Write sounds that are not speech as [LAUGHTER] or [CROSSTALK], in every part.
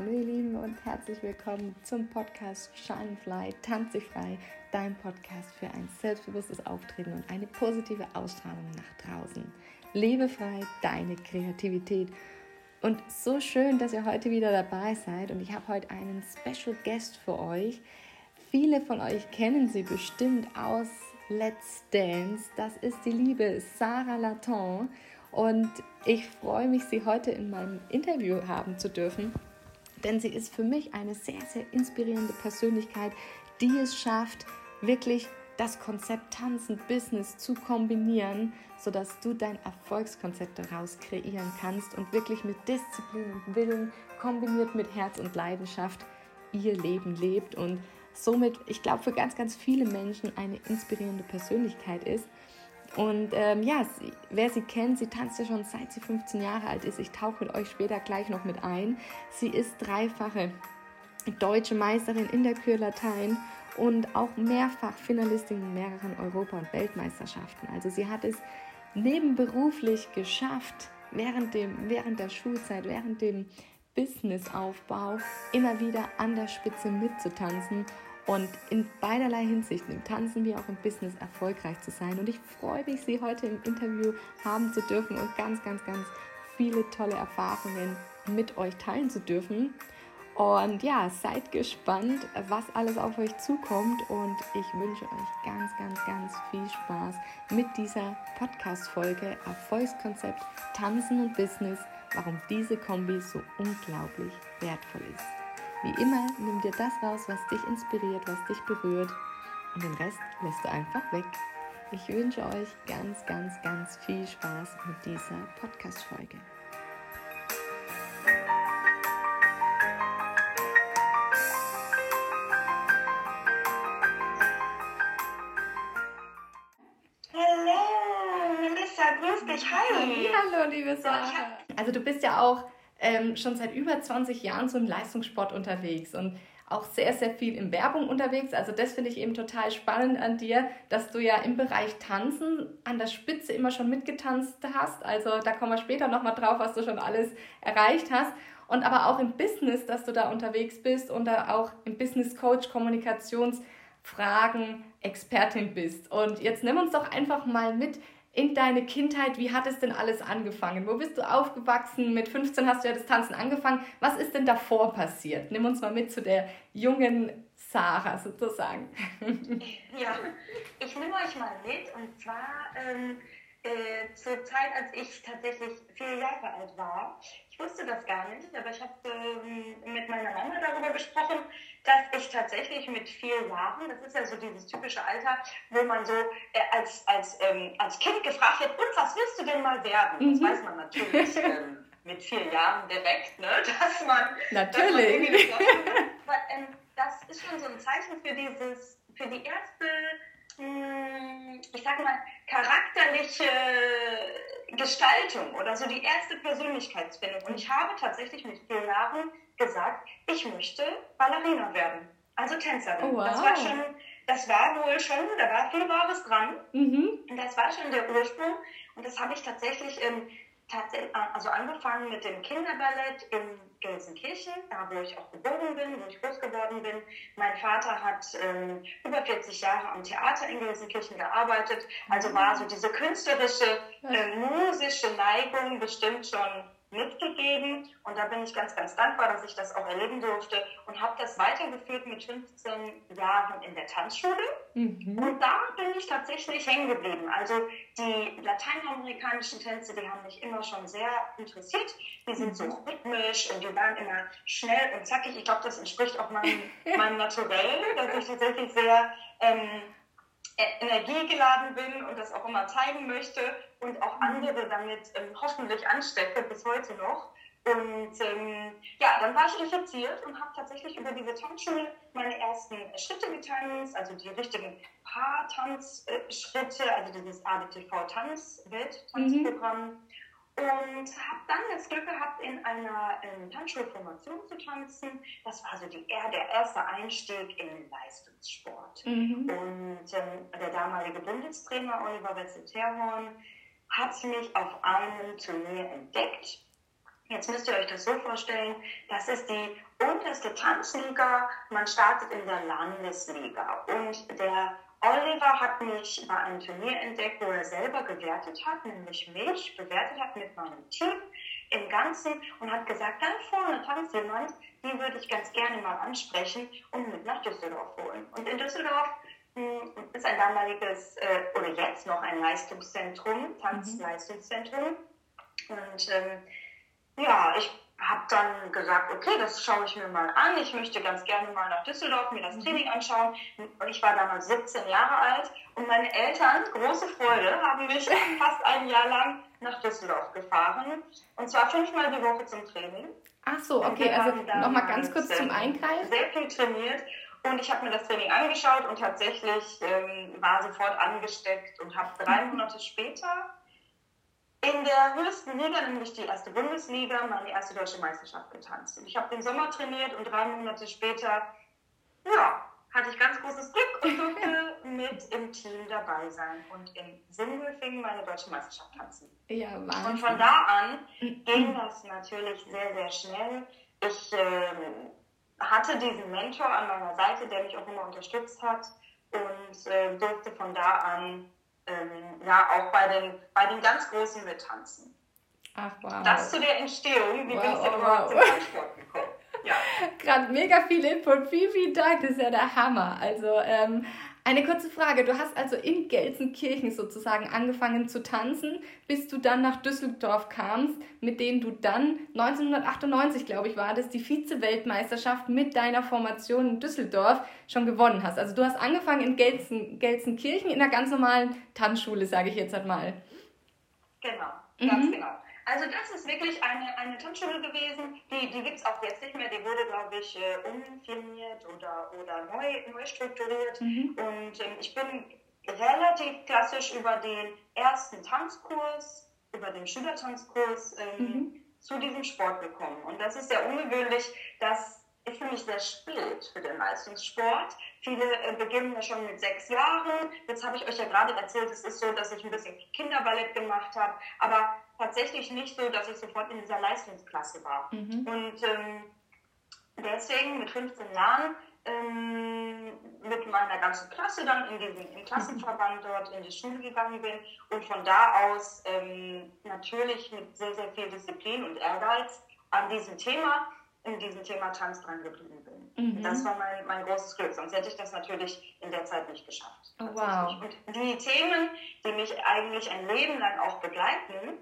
Hallo ihr Lieben und herzlich willkommen zum Podcast Shine Fly, Tanze frei, dein Podcast für ein selbstbewusstes Auftreten und eine positive Ausstrahlung nach draußen. Lebe frei deine Kreativität. Und so schön, dass ihr heute wieder dabei seid und ich habe heute einen Special Guest für euch. Viele von euch kennen sie bestimmt aus Let's Dance. Das ist die liebe Sarah Laton und ich freue mich, sie heute in meinem Interview haben zu dürfen, denn sie ist für mich eine sehr, sehr inspirierende Persönlichkeit, die es schafft, wirklich das Konzept Tanzen Business zu kombinieren, sodass du dein Erfolgskonzept daraus kreieren kannst und wirklich mit Disziplin und Willen kombiniert mit Herz und Leidenschaft ihr Leben lebt und somit, ich glaube, für ganz, ganz viele Menschen eine inspirierende Persönlichkeit ist. Und ähm, ja, sie, wer sie kennt, sie tanzt ja schon seit sie 15 Jahre alt ist. Ich tauche mit euch später gleich noch mit ein. Sie ist dreifache deutsche Meisterin in der Kür Latein und auch mehrfach Finalistin in mehreren Europa- und Weltmeisterschaften. Also sie hat es nebenberuflich geschafft, während, dem, während der Schulzeit, während dem Businessaufbau immer wieder an der Spitze mitzutanzen und in beiderlei Hinsichten, im Tanzen wie auch im Business, erfolgreich zu sein. Und ich freue mich, Sie heute im Interview haben zu dürfen und ganz, ganz, ganz viele tolle Erfahrungen mit euch teilen zu dürfen. Und ja, seid gespannt, was alles auf euch zukommt. Und ich wünsche euch ganz, ganz, ganz viel Spaß mit dieser Podcast-Folge Erfolgskonzept Tanzen und Business, warum diese Kombi so unglaublich wertvoll ist. Wie immer, nimm dir das raus, was dich inspiriert, was dich berührt und den Rest lässt du einfach weg. Ich wünsche euch ganz, ganz, ganz viel Spaß mit dieser Podcast-Folge. Hallo, Melissa, grüß dich. Hi. Hallo, liebe Sarah. Also du bist ja auch ähm, schon seit über 20 Jahren so im Leistungssport unterwegs und auch sehr, sehr viel in Werbung unterwegs. Also das finde ich eben total spannend an dir, dass du ja im Bereich Tanzen an der Spitze immer schon mitgetanzt hast. Also da kommen wir später nochmal drauf, was du schon alles erreicht hast. Und aber auch im Business, dass du da unterwegs bist und da auch im Business Coach Kommunikationsfragen Expertin bist. Und jetzt nimm uns doch einfach mal mit in deine Kindheit, wie hat es denn alles angefangen? Wo bist du aufgewachsen? Mit 15 hast du ja das Tanzen angefangen. Was ist denn davor passiert? Nimm uns mal mit zu der jungen Sarah sozusagen. Ja, ich nehme euch mal mit und zwar ähm, äh, zur Zeit, als ich tatsächlich vier Jahre alt war. Ich wusste das gar nicht, aber ich habe ähm, mit meiner Mama darüber gesprochen, dass ich tatsächlich mit vier Jahren, das ist ja so dieses typische Alter, wo man so äh, als, als, ähm, als Kind gefragt wird, und was willst du denn mal werden? Mhm. Das weiß man natürlich ähm, mit vier Jahren direkt, ne? [LAUGHS] dass man... Natürlich. Dass man ähm, das ist schon so ein Zeichen für dieses, für die erste ich sag mal, charakterliche Gestaltung oder so die erste Persönlichkeitsfindung. Und ich habe tatsächlich mit vier Jahren gesagt, ich möchte Ballerina werden, also Tänzerin. Oh, wow. Das war schon, das war wohl schon, da war viel Wahres dran. Mhm. Und das war schon der Ursprung. Und das habe ich tatsächlich ähm, tatsächlich, also angefangen mit dem Kinderballett in Gelsenkirchen, da wo ich auch geboren bin, wo ich groß geworden bin. Mein Vater hat ähm, über 40 Jahre am Theater in Gelsenkirchen gearbeitet, also war so diese künstlerische, äh, musische Neigung bestimmt schon mitgegeben und da bin ich ganz, ganz dankbar, dass ich das auch erleben durfte und habe das weitergeführt mit 15 Jahren in der Tanzschule mhm. und da bin ich tatsächlich hängen geblieben. Also die lateinamerikanischen Tänze, die haben mich immer schon sehr interessiert. Die sind mhm. so rhythmisch und die waren immer schnell und zackig. Ich glaube, das entspricht auch meinem, [LAUGHS] meinem Naturell, dass ich tatsächlich sehr ähm, energiegeladen bin und das auch immer zeigen möchte und auch andere damit ähm, hoffentlich anstecke, bis heute noch. Und ähm, ja, dann war ich infiziert und habe tatsächlich über diese Tanzschule meine ersten Schritte getanzt, also die richtigen Paar-Tanzschritte, also dieses ABTV-Tanz-Welttanzprogramm. Mhm. Und habe dann das Glück gehabt, in einer ähm, Tanzschulformation zu tanzen. Das war so die, der erste Einstieg in den Leistungssport. Mhm. Und ähm, der damalige Bundestrainer Oliver Wessel-Terhorn hat mich auf einem Turnier entdeckt Jetzt müsst ihr euch das so vorstellen, das ist die unterste Tanzliga. Man startet in der Landesliga. Und der Oliver hat mich bei einem Turnier entdeckt, wo er selber gewertet hat, nämlich mich bewertet hat mit meinem Team im Ganzen und hat gesagt, da vorne tanzt jemand, die würde ich ganz gerne mal ansprechen und mit nach Düsseldorf holen. Und in Düsseldorf mh, hm, ist ein damaliges, äh, oder jetzt noch ein Leistungszentrum, Tanzleistungszentrum. Mhm. Und ähm, ja, ich habe dann gesagt, okay, das schaue ich mir mal an. Ich möchte ganz gerne mal nach Düsseldorf mir das mhm. Training anschauen. Ich war damals 17 Jahre alt und meine Eltern, große Freude, haben mich [LAUGHS] fast ein Jahr lang nach Düsseldorf gefahren. Und zwar fünfmal die Woche zum Training. Ach so, okay, also nochmal ganz kurz zum Eingreifen. Sehr viel trainiert. Und ich habe mir das Training angeschaut und tatsächlich ähm, war sofort angesteckt und habe drei mhm. Monate später in der höchsten Liga, nämlich die erste Bundesliga, meine erste deutsche Meisterschaft getanzt. Und ich habe den Sommer trainiert und drei Monate später, ja, hatte ich ganz großes Glück und durfte [LAUGHS] mit im Team dabei sein und in Sindelfingen meine deutsche Meisterschaft tanzen. Ja, Wahnsinn. Und von da an ging das natürlich sehr, sehr schnell. Ich äh, hatte diesen Mentor an meiner Seite, der mich auch immer unterstützt hat und äh, durfte von da an ähm, ja auch bei den, bei den ganz Großen mittanzen. Ach, wow. Das zu der Entstehung, wie wow, bin ich denn überhaupt wow. zum Kampfsport gekommen? [LAUGHS] Ja. Gerade mega viel Input, vielen, vielen Dank, das ist ja der Hammer. Also, ähm, eine kurze Frage. Du hast also in Gelsenkirchen sozusagen angefangen zu tanzen, bis du dann nach Düsseldorf kamst, mit denen du dann 1998, glaube ich, war das, die Vize-Weltmeisterschaft mit deiner Formation in Düsseldorf schon gewonnen hast. Also du hast angefangen in Gelsen, Gelsenkirchen in einer ganz normalen Tanzschule, sage ich jetzt einmal. Genau, ganz mhm. genau. Also das ist wirklich eine, eine Tanzschule gewesen, die, die gibt es auch jetzt nicht mehr, die wurde, glaube ich, äh, umfirmiert oder, oder neu, neu strukturiert. Mhm. Und ähm, ich bin relativ klassisch über den ersten Tanzkurs, über den Schülertanzkurs ähm, mhm. zu diesem Sport gekommen. Und das ist sehr ungewöhnlich, dass ich finde mich sehr spät für den Leistungssport. Viele äh, beginnen ja schon mit sechs Jahren. Jetzt habe ich euch ja gerade erzählt, es ist so, dass ich ein bisschen Kinderballett gemacht habe, aber tatsächlich nicht so, dass ich sofort in dieser Leistungsklasse war. Mhm. Und ähm, deswegen mit 15 Jahren ähm, mit meiner ganzen Klasse dann in diesen Klassenverband dort in die Schule gegangen bin und von da aus ähm, natürlich mit sehr, sehr viel Disziplin und Ehrgeiz an diesem Thema in diesem Thema Tanz dran geblieben bin. Mhm. Das war mein, mein großes Glück, sonst hätte ich das natürlich in der Zeit nicht geschafft. Oh, wow. Und die Themen, die mich eigentlich ein Leben lang auch begleiten,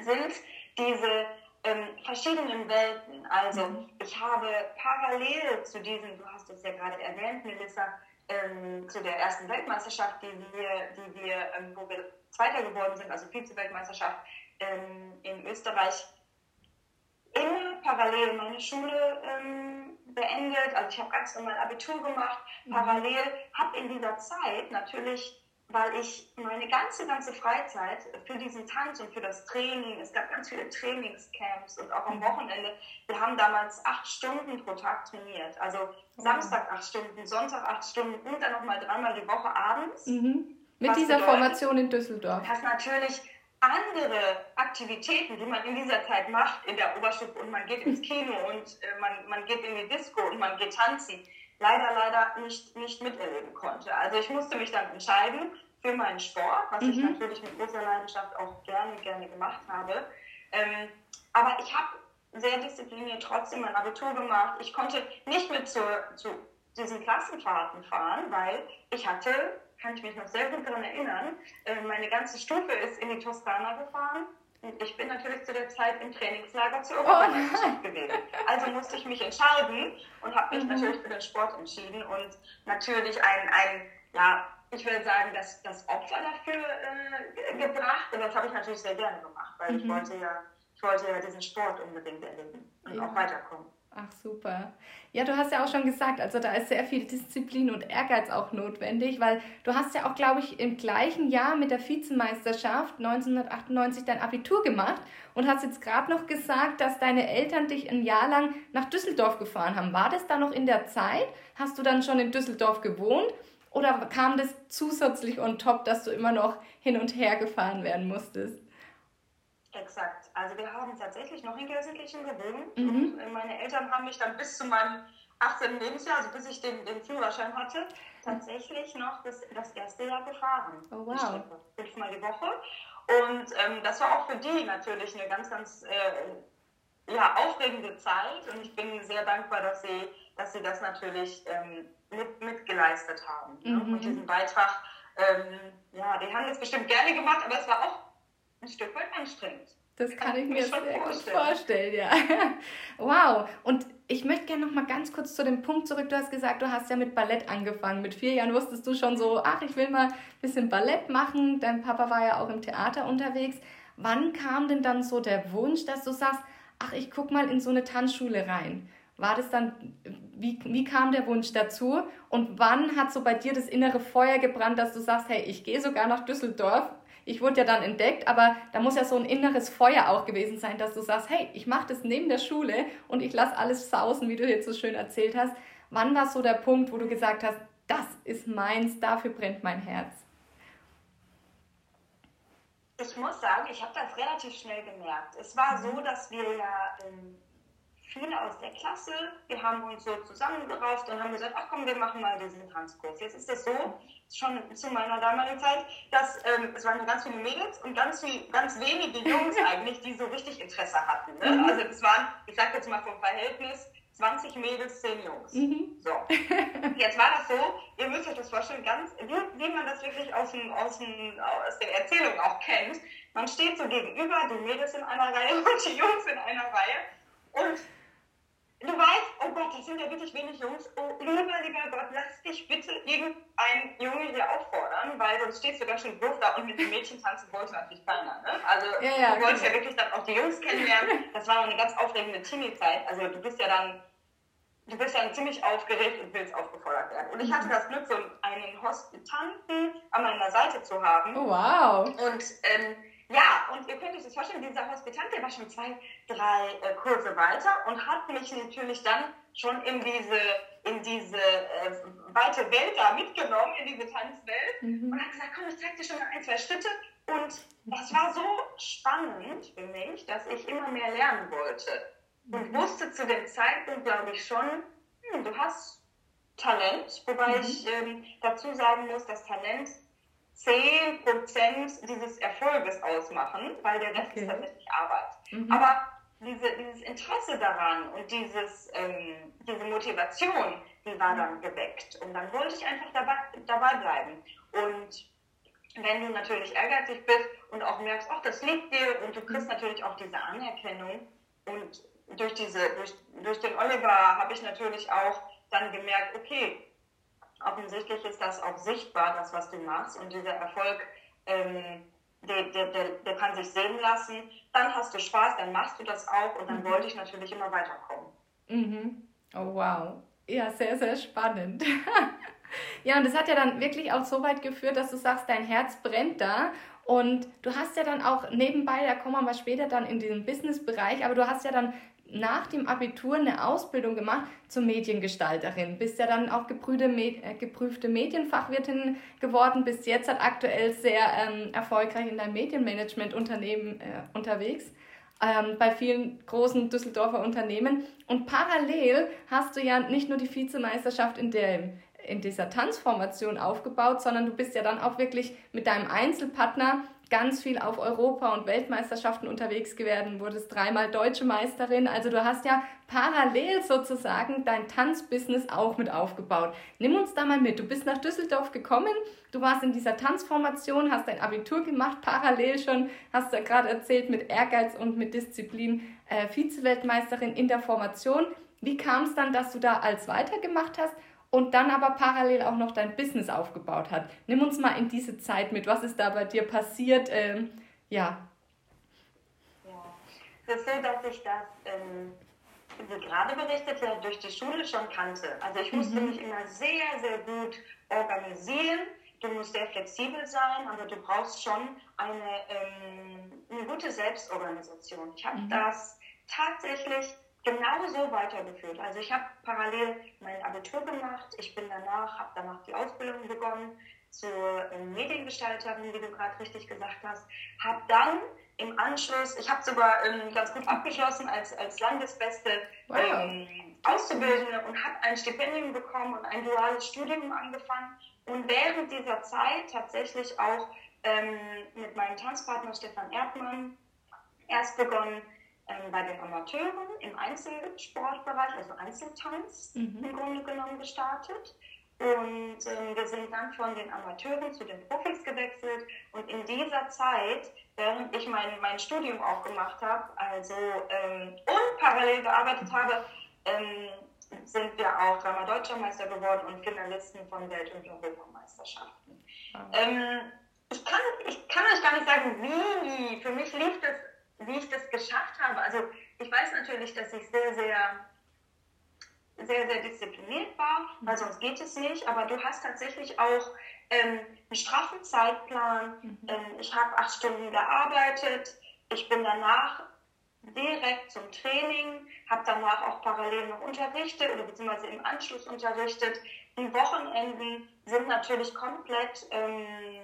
sind diese ähm, verschiedenen Welten. Also mhm. ich habe parallel zu diesem, du hast es ja gerade erwähnt, Melissa, ähm, zu der ersten Weltmeisterschaft, die wir, die wir ähm, wo wir Zweiter geworden sind, also Vize-Weltmeisterschaft ähm, in Österreich, immer parallel meine Schule ähm, beendet. Also ich habe ganz normal Abitur gemacht. Mhm. Parallel habe in dieser Zeit natürlich, weil ich meine ganze, ganze Freizeit für diesen Tanz und für das Training, es gab ganz viele Trainingscamps und auch am mhm. Wochenende, wir haben damals acht Stunden pro Tag trainiert. Also mhm. Samstag acht Stunden, Sonntag acht Stunden und dann nochmal dreimal die Woche abends. Mhm. Mit dieser bedeutet, Formation in Düsseldorf. Das natürlich andere Aktivitäten, die man in dieser Zeit macht in der Oberstufe und man geht ins [LAUGHS] Kino und äh, man, man geht in die Disco und man geht tanzen, leider, leider nicht, nicht miterleben konnte. Also ich musste mich dann entscheiden für meinen Sport, was mhm. ich natürlich mit großer Leidenschaft auch gerne, gerne gemacht habe. Ähm, aber ich habe sehr diszipliniert trotzdem mein Abitur gemacht. Ich konnte nicht mit zu, zu diesen Klassenfahrten fahren, weil ich hatte kann ich mich noch sehr gut daran erinnern. Äh, meine ganze Stufe ist in die Toskana gefahren. Ich bin natürlich zu der Zeit im Trainingslager zur Europameisterschaft oh gewesen. Also musste ich mich entscheiden und habe mich mhm. natürlich für den Sport entschieden und natürlich ein, ein ja, ich würde sagen, das, das Opfer dafür äh, gebracht. Und das habe ich natürlich sehr gerne gemacht, weil mhm. ich wollte ja, ich wollte ja diesen Sport unbedingt erleben und ja. auch weiterkommen. Ach super. Ja, du hast ja auch schon gesagt, also da ist sehr viel Disziplin und Ehrgeiz auch notwendig, weil du hast ja auch, glaube ich, im gleichen Jahr mit der Vizemeisterschaft 1998 dein Abitur gemacht und hast jetzt gerade noch gesagt, dass deine Eltern dich ein Jahr lang nach Düsseldorf gefahren haben. War das da noch in der Zeit? Hast du dann schon in Düsseldorf gewohnt? Oder kam das zusätzlich on top, dass du immer noch hin und her gefahren werden musstest? Exakt. Also wir haben tatsächlich noch in Gelsenkirchen gewohnt mhm. äh, meine Eltern haben mich dann bis zu meinem 18. Lebensjahr, also bis ich den, den Führerschein hatte, tatsächlich noch das, das erste Jahr gefahren. Oh, wow. Fünfmal die Woche. Und ähm, das war auch für die natürlich eine ganz, ganz äh, ja, aufregende Zeit. Und ich bin sehr dankbar, dass sie, dass sie das natürlich ähm, mit, mitgeleistet haben. Ne? Mhm. Und diesen Beitrag, ähm, ja, die haben das bestimmt gerne gemacht, aber es war auch ein Stück weit anstrengend. Das kann ich mir sehr gut vorstellen, ja. [LAUGHS] wow. Und ich möchte gerne noch mal ganz kurz zu dem Punkt zurück. Du hast gesagt, du hast ja mit Ballett angefangen. Mit vier Jahren wusstest du schon so, ach, ich will mal ein bisschen Ballett machen. Dein Papa war ja auch im Theater unterwegs. Wann kam denn dann so der Wunsch, dass du sagst, ach, ich guck mal in so eine Tanzschule rein? War das dann, wie, wie kam der Wunsch dazu? Und wann hat so bei dir das innere Feuer gebrannt, dass du sagst, hey, ich gehe sogar nach Düsseldorf ich wurde ja dann entdeckt, aber da muss ja so ein inneres Feuer auch gewesen sein, dass du sagst, hey, ich mache das neben der Schule und ich lasse alles sausen, wie du jetzt so schön erzählt hast. Wann war so der Punkt, wo du gesagt hast, das ist meins, dafür brennt mein Herz? Ich muss sagen, ich habe das relativ schnell gemerkt. Es war so, dass wir ja ähm, viele aus der Klasse, wir haben uns so zusammengerauft und haben gesagt, ach komm, wir machen mal diesen Tanzkurs. Jetzt ist es so, schon zu meiner damaligen Zeit, dass ähm, es waren ganz viele Mädels und ganz, viel, ganz wenige Jungs [LAUGHS] eigentlich, die so richtig Interesse hatten. Ne? Mhm. Also es waren, ich sage jetzt mal vom Verhältnis, 20 Mädels, 10 Jungs. Mhm. So. [LAUGHS] Jetzt war das so, ihr müsst euch das vorstellen, ganz, wie, wie man das wirklich aus, dem, aus, dem, aus den Erzählungen auch kennt. Man steht so gegenüber, die Mädels in einer Reihe [LAUGHS] und die Jungs in einer Reihe. Und du weißt, oh Gott, das sind ja wirklich wenig Jungs. Oh, lieber, lieber Gott, lass dich bitte irgendein Junge hier auffordern, weil sonst stehst du ganz schön doof da und mit den Mädchen tanzen wollte natürlich keiner. Ne? Also ja, ja, du wolltest genau. ja wirklich dann auch die Jungs kennenlernen. Das war eine ganz aufregende Teenie-Zeit. Also du bist ja dann, du bist ja ziemlich aufgeregt und willst aufgefordert werden. Und ich hatte das Glück, so einen Hospitanten an meiner Seite zu haben. Oh, wow. Und ähm, ja, und ihr könnt euch das vorstellen, dieser Hospitant, der war schon zwei, drei äh, Kurse weiter und hat mich natürlich dann schon in diese, in diese äh, weite Welt da mitgenommen, in diese Tanzwelt mhm. und hat gesagt, komm, ich zeig dir schon mal ein, zwei Schritte. Und das war so spannend für mich, dass ich immer mehr lernen wollte. Und mhm. wusste zu dem Zeitpunkt, glaube ich, schon, hm, du hast Talent, wobei mhm. ich ähm, dazu sagen muss, dass Talent 10% dieses Erfolges ausmachen, weil der Rest okay. ist tatsächlich Arbeit. Mhm. Aber diese, dieses Interesse daran und dieses, ähm, diese Motivation, die war dann geweckt. Und dann wollte ich einfach dabei, dabei bleiben. Und wenn du natürlich ehrgeizig bist und auch merkst, ach, das liegt dir und du kriegst mhm. natürlich auch diese Anerkennung. Und durch, diese, durch, durch den Oliver habe ich natürlich auch dann gemerkt, okay, offensichtlich ist das auch sichtbar, das, was du machst. Und dieser Erfolg, ähm, der, der, der, der, kann sich sehen lassen. Dann hast du Spaß, dann machst du das auch und dann mhm. wollte ich natürlich immer weiterkommen. Mhm. Oh, wow. Ja, sehr, sehr spannend. [LAUGHS] ja, und das hat ja dann wirklich auch so weit geführt, dass du sagst, dein Herz brennt da. Und du hast ja dann auch nebenbei, da kommen wir mal später dann in den Business-Bereich, aber du hast ja dann nach dem Abitur eine Ausbildung gemacht zur Mediengestalterin. Bist ja dann auch geprüfte, äh, geprüfte Medienfachwirtin geworden, bist jetzt halt aktuell sehr ähm, erfolgreich in deinem Medienmanagement-Unternehmen äh, unterwegs. Ähm, bei vielen großen Düsseldorfer Unternehmen. Und parallel hast du ja nicht nur die Vizemeisterschaft in, der, in dieser Tanzformation aufgebaut, sondern du bist ja dann auch wirklich mit deinem Einzelpartner ganz viel auf Europa- und Weltmeisterschaften unterwegs gewesen, wurdest dreimal deutsche Meisterin. Also du hast ja parallel sozusagen dein Tanzbusiness auch mit aufgebaut. Nimm uns da mal mit. Du bist nach Düsseldorf gekommen, du warst in dieser Tanzformation, hast dein Abitur gemacht, parallel schon, hast du ja gerade erzählt, mit Ehrgeiz und mit Disziplin äh, Vize-Weltmeisterin in der Formation. Wie kam es dann, dass du da als weitergemacht hast? Und dann aber parallel auch noch dein Business aufgebaut hat. Nimm uns mal in diese Zeit mit. Was ist da bei dir passiert? Ähm, ja. Ja, es ist so, dass ich das, ähm, wie gerade berichtet, ja durch die Schule schon kannte. Also ich musste mhm. mich immer sehr, sehr gut organisieren. Du musst sehr flexibel sein, aber du brauchst schon eine, ähm, eine gute Selbstorganisation. Ich habe mhm. das tatsächlich genau so weitergeführt. Also ich habe parallel mein Abitur gemacht, ich bin danach, habe danach die Ausbildung begonnen zur äh, Mediengestalterin, wie du gerade richtig gesagt hast, habe dann im Anschluss, ich habe sogar ähm, ganz gut abgeschlossen als, als Landesbeste wow. ähm, Auszubildende und habe ein Stipendium bekommen und ein duales Studium angefangen und während dieser Zeit tatsächlich auch ähm, mit meinem Tanzpartner Stefan Erdmann erst begonnen, ähm, bei den Amateuren im Einzelsportbereich, also Einzeltanz mhm. im Grunde genommen gestartet. Und ähm, wir sind dann von den Amateuren zu den Profis gewechselt. Und in dieser Zeit, während ich mein, mein Studium auch gemacht habe, also ähm, und parallel gearbeitet habe, ähm, sind wir auch dreimal Deutscher Meister geworden und Finalisten von Welt- und Europameisterschaften. Ah. ich, kann, ich kann euch gar nicht sagen, wie. Für mich lief das wie ich das geschafft habe. Also ich weiß natürlich, dass ich sehr, sehr, sehr, sehr diszipliniert war, weil sonst geht es nicht. Aber du hast tatsächlich auch ähm, einen straffen Zeitplan. Mhm. Ähm, ich habe acht Stunden gearbeitet. Ich bin danach direkt zum Training, habe danach auch parallel noch unterrichtet oder beziehungsweise im Anschluss unterrichtet. Die Wochenenden sind natürlich komplett ähm,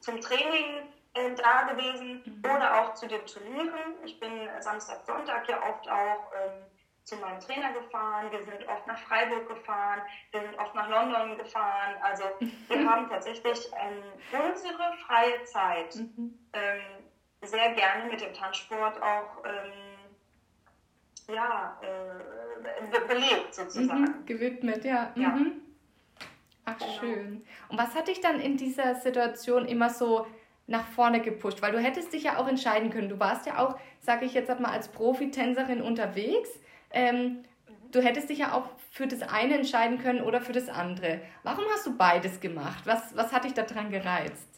zum Training äh, da gewesen mhm. oder auch zu den Turnieren. Ich bin Samstag, Sonntag ja oft auch ähm, zu meinem Trainer gefahren. Wir sind oft nach Freiburg gefahren. Wir sind oft nach London gefahren. Also wir [LAUGHS] haben tatsächlich ähm, unsere freie Zeit mhm. ähm, sehr gerne mit dem Tanzsport auch ähm, ja, äh, belebt sozusagen. Mhm, gewidmet, ja. ja. Mhm. Ach, genau. schön. Und was hat dich dann in dieser Situation immer so nach vorne gepusht? Weil du hättest dich ja auch entscheiden können. Du warst ja auch, sage ich jetzt mal, als Profitänzerin unterwegs. Ähm, du hättest dich ja auch für das eine entscheiden können oder für das andere. Warum hast du beides gemacht? Was, was hat dich daran gereizt?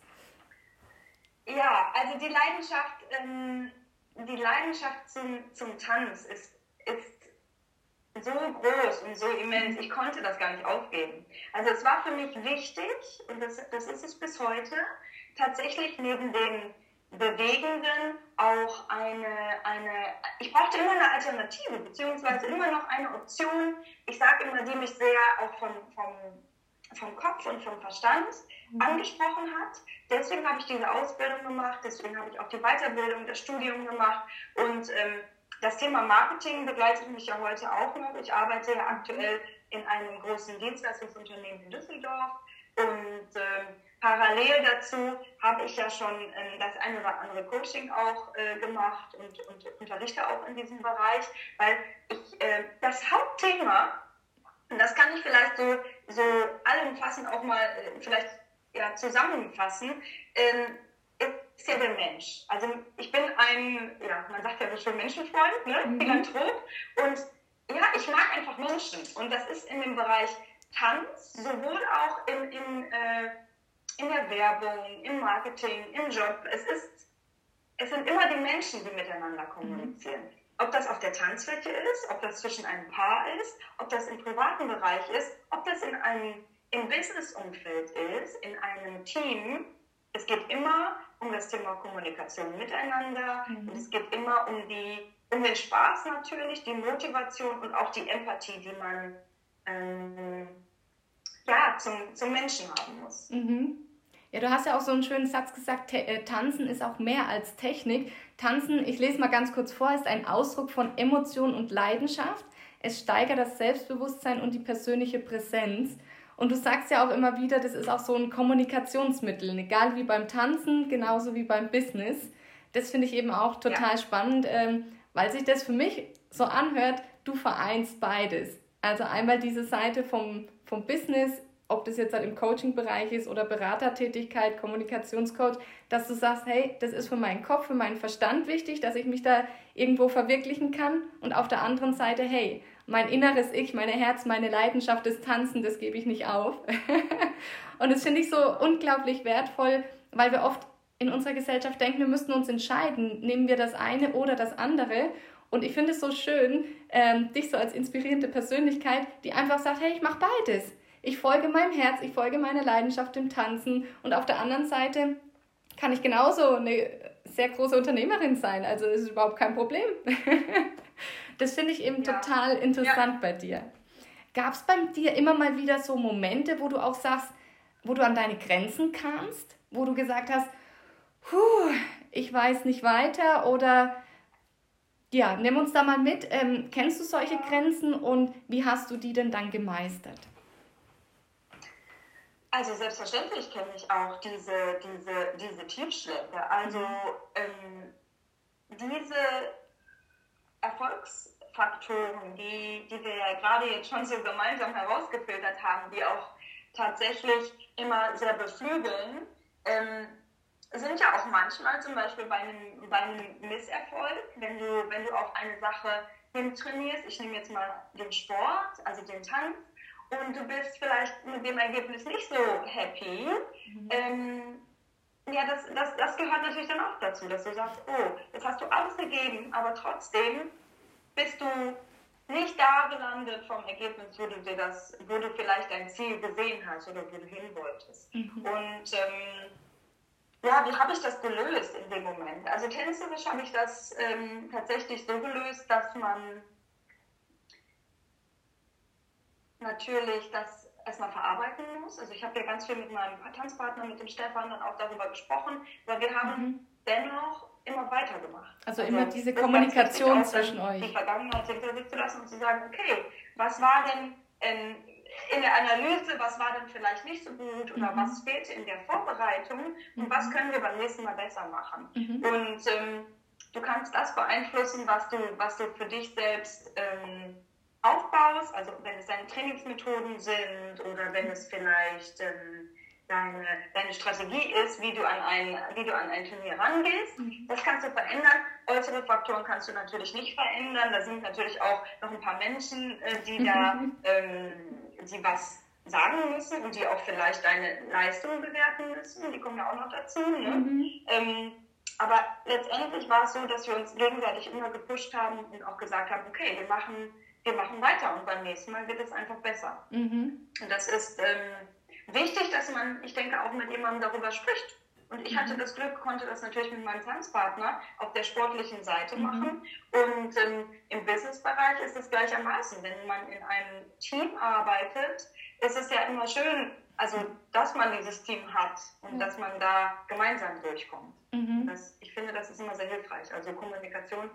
Ja, also die Leidenschaft, ähm, die Leidenschaft zum, zum Tanz ist, ist so groß und so immens. Ich konnte das gar nicht aufgeben. Also es war für mich wichtig und das, das ist es bis heute, tatsächlich neben dem Bewegenden auch eine, eine ich brauchte immer eine Alternative, beziehungsweise immer noch eine Option, ich sage immer, die mich sehr auch vom, vom, vom Kopf und vom Verstand mhm. angesprochen hat. Deswegen habe ich diese Ausbildung gemacht, deswegen habe ich auch die Weiterbildung, das Studium gemacht und ähm, das Thema Marketing begleitet mich ja heute auch noch. Ich arbeite ja aktuell in einem großen Dienstleistungsunternehmen in Düsseldorf und ähm, Parallel dazu habe ich ja schon äh, das eine oder andere Coaching auch äh, gemacht und, und, unterrichte auch in diesem Bereich, weil ich äh, das Hauptthema, und das kann ich vielleicht so, so allumfassend auch mal äh, vielleicht ja, zusammenfassen, ähm, ist ja der Mensch. Also ich bin ein, ja, man sagt ja so schön Menschenfreund, ne? Mhm. Philanthrop und ja, ich mag einfach Menschen und das ist in dem Bereich Tanz, sowohl auch in, in äh, in der Werbung, im Marketing, im Job. Es, ist, es sind immer die Menschen, die miteinander kommunizieren. Mhm. Ob das auf der Tanzfläche ist, ob das zwischen einem Paar ist, ob das im privaten Bereich ist, ob das in einem, im Business-Umfeld ist, in einem Team. Es geht immer um das Thema Kommunikation miteinander mhm. und es geht immer um, die, um den Spaß natürlich, die Motivation und auch die Empathie, die man ähm, ja, zum, zum Menschen haben muss. Mhm. Ja, du hast ja auch so einen schönen Satz gesagt, äh, Tanzen ist auch mehr als Technik. Tanzen, ich lese mal ganz kurz vor, ist ein Ausdruck von Emotion und Leidenschaft. Es steigert das Selbstbewusstsein und die persönliche Präsenz. Und du sagst ja auch immer wieder, das ist auch so ein Kommunikationsmittel, egal wie beim Tanzen, genauso wie beim Business. Das finde ich eben auch total ja. spannend, ähm, weil sich das für mich so anhört, du vereinst beides. Also einmal diese Seite vom, vom Business ob das jetzt halt im Coaching-Bereich ist oder Beratertätigkeit, Kommunikationscoach, dass du sagst, hey, das ist für meinen Kopf, für meinen Verstand wichtig, dass ich mich da irgendwo verwirklichen kann. Und auf der anderen Seite, hey, mein inneres Ich, meine Herz, meine Leidenschaft des Tanzen, das gebe ich nicht auf. [LAUGHS] und das finde ich so unglaublich wertvoll, weil wir oft in unserer Gesellschaft denken, wir müssten uns entscheiden, nehmen wir das eine oder das andere. Und ich finde es so schön, ähm, dich so als inspirierende Persönlichkeit, die einfach sagt, hey, ich mache beides. Ich folge meinem Herz, ich folge meiner Leidenschaft im Tanzen und auf der anderen Seite kann ich genauso eine sehr große Unternehmerin sein. Also ist überhaupt kein Problem. [LAUGHS] das finde ich eben ja. total interessant ja. bei dir. Gab es bei dir immer mal wieder so Momente, wo du auch sagst, wo du an deine Grenzen kamst, wo du gesagt hast, Puh, ich weiß nicht weiter oder ja, nimm uns da mal mit. Ähm, kennst du solche Grenzen und wie hast du die denn dann gemeistert? Also selbstverständlich kenne ich auch diese, diese, diese Tiefschläge. Also mhm. ähm, diese Erfolgsfaktoren, die, die wir ja gerade jetzt schon so gemeinsam herausgefiltert haben, die auch tatsächlich immer sehr beflügeln, ähm, sind ja auch manchmal zum Beispiel bei einem, bei einem Misserfolg, wenn du, wenn du auf eine Sache hintrainierst, ich nehme jetzt mal den Sport, also den Tanz, und du bist vielleicht mit dem Ergebnis nicht so happy, mhm. ähm, ja, das, das, das gehört natürlich dann auch dazu, dass du sagst, oh, jetzt hast du alles gegeben, aber trotzdem bist du nicht da gelandet vom Ergebnis, wo du dir das, wo du vielleicht dein Ziel gesehen hast oder wo du hin wolltest. Mhm. Und ähm, ja, wie habe ich das gelöst in dem Moment? Also tänzerisch habe ich das ähm, tatsächlich so gelöst, dass man natürlich das erstmal verarbeiten muss. Also ich habe ja ganz viel mit meinem Tanzpartner, mit dem Stefan, dann auch darüber gesprochen, weil wir haben mhm. dennoch immer weitergemacht. Also, also immer diese Kommunikation zwischen euch. Die Vergangenheit hinter sich zu lassen und zu sagen, okay, was war denn ähm, in der Analyse, was war denn vielleicht nicht so gut oder mhm. was fehlte in der Vorbereitung und mhm. was können wir beim nächsten Mal besser machen. Mhm. Und ähm, du kannst das beeinflussen, was du, was du für dich selbst ähm, aufbaust, also wenn es deine Trainingsmethoden sind oder wenn es vielleicht ähm, deine, deine Strategie ist, wie du an ein, wie du an ein Turnier rangehst. Mhm. Das kannst du verändern. Äußere Faktoren kannst du natürlich nicht verändern. Da sind natürlich auch noch ein paar Menschen, äh, die da ähm, die was sagen müssen und die auch vielleicht deine Leistung bewerten müssen. Die kommen ja auch noch dazu. Ne? Mhm. Ähm, aber letztendlich war es so, dass wir uns gegenseitig immer gepusht haben und auch gesagt haben, okay, wir machen, wir machen weiter und beim nächsten Mal wird es einfach besser. Mhm. Und das ist ähm, wichtig, dass man, ich denke, auch mit jemandem darüber spricht. Und ich hatte mhm. das Glück, konnte das natürlich mit meinem Tanzpartner auf der sportlichen Seite mhm. machen. Und ähm, im Businessbereich ist es gleichermaßen. Wenn man in einem Team arbeitet, ist es ja immer schön, also dass man dieses Team hat und dass man da gemeinsam durchkommt. Mhm. Das, ich finde, das ist immer sehr hilfreich. Also Kommunikation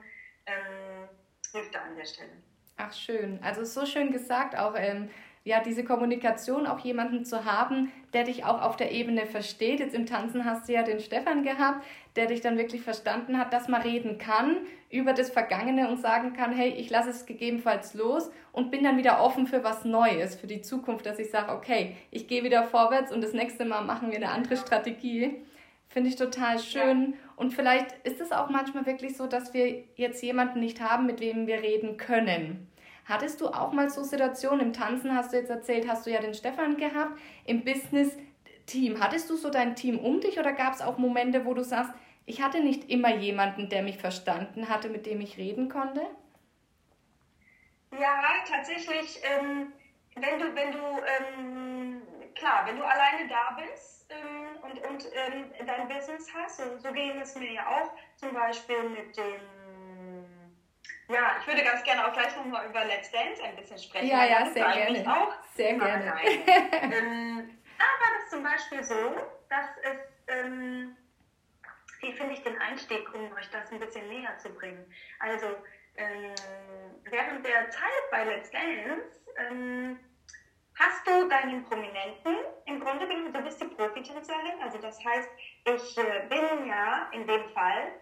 ähm, hilft da an der Stelle. Ach schön. Also so schön gesagt auch. Ähm, ja, diese Kommunikation auch jemanden zu haben, der dich auch auf der Ebene versteht. Jetzt im Tanzen hast du ja den Stefan gehabt, der dich dann wirklich verstanden hat, dass man reden kann über das Vergangene und sagen kann, hey, ich lasse es gegebenenfalls los und bin dann wieder offen für was Neues, für die Zukunft, dass ich sage, okay, ich gehe wieder vorwärts und das nächste Mal machen wir eine andere Strategie. Finde ich total schön. Und vielleicht ist es auch manchmal wirklich so, dass wir jetzt jemanden nicht haben, mit wem wir reden können. Hattest du auch mal so Situationen? Im Tanzen hast du jetzt erzählt, hast du ja den Stefan gehabt. Im Business-Team, hattest du so dein Team um dich oder gab es auch Momente, wo du sagst, ich hatte nicht immer jemanden, der mich verstanden hatte, mit dem ich reden konnte? Ja, tatsächlich, ähm, wenn du, wenn du, ähm, klar, wenn du alleine da bist ähm, und, und ähm, dein Business hast, so, so ging es mir ja auch, zum Beispiel mit dem ja, ich würde ganz gerne auch gleich nochmal über Let's Dance ein bisschen sprechen. Ja, ja, sehr gerne. Auch sehr gerne. [LAUGHS] ähm, da war das zum Beispiel so, dass es, ähm, wie finde ich den Einstieg, um euch das ein bisschen näher zu bringen? Also, ähm, während der Zeit bei Let's Dance ähm, hast du deinen Prominenten, im Grunde genommen, du bist die Profitänzerin, also das heißt, ich äh, bin ja in dem Fall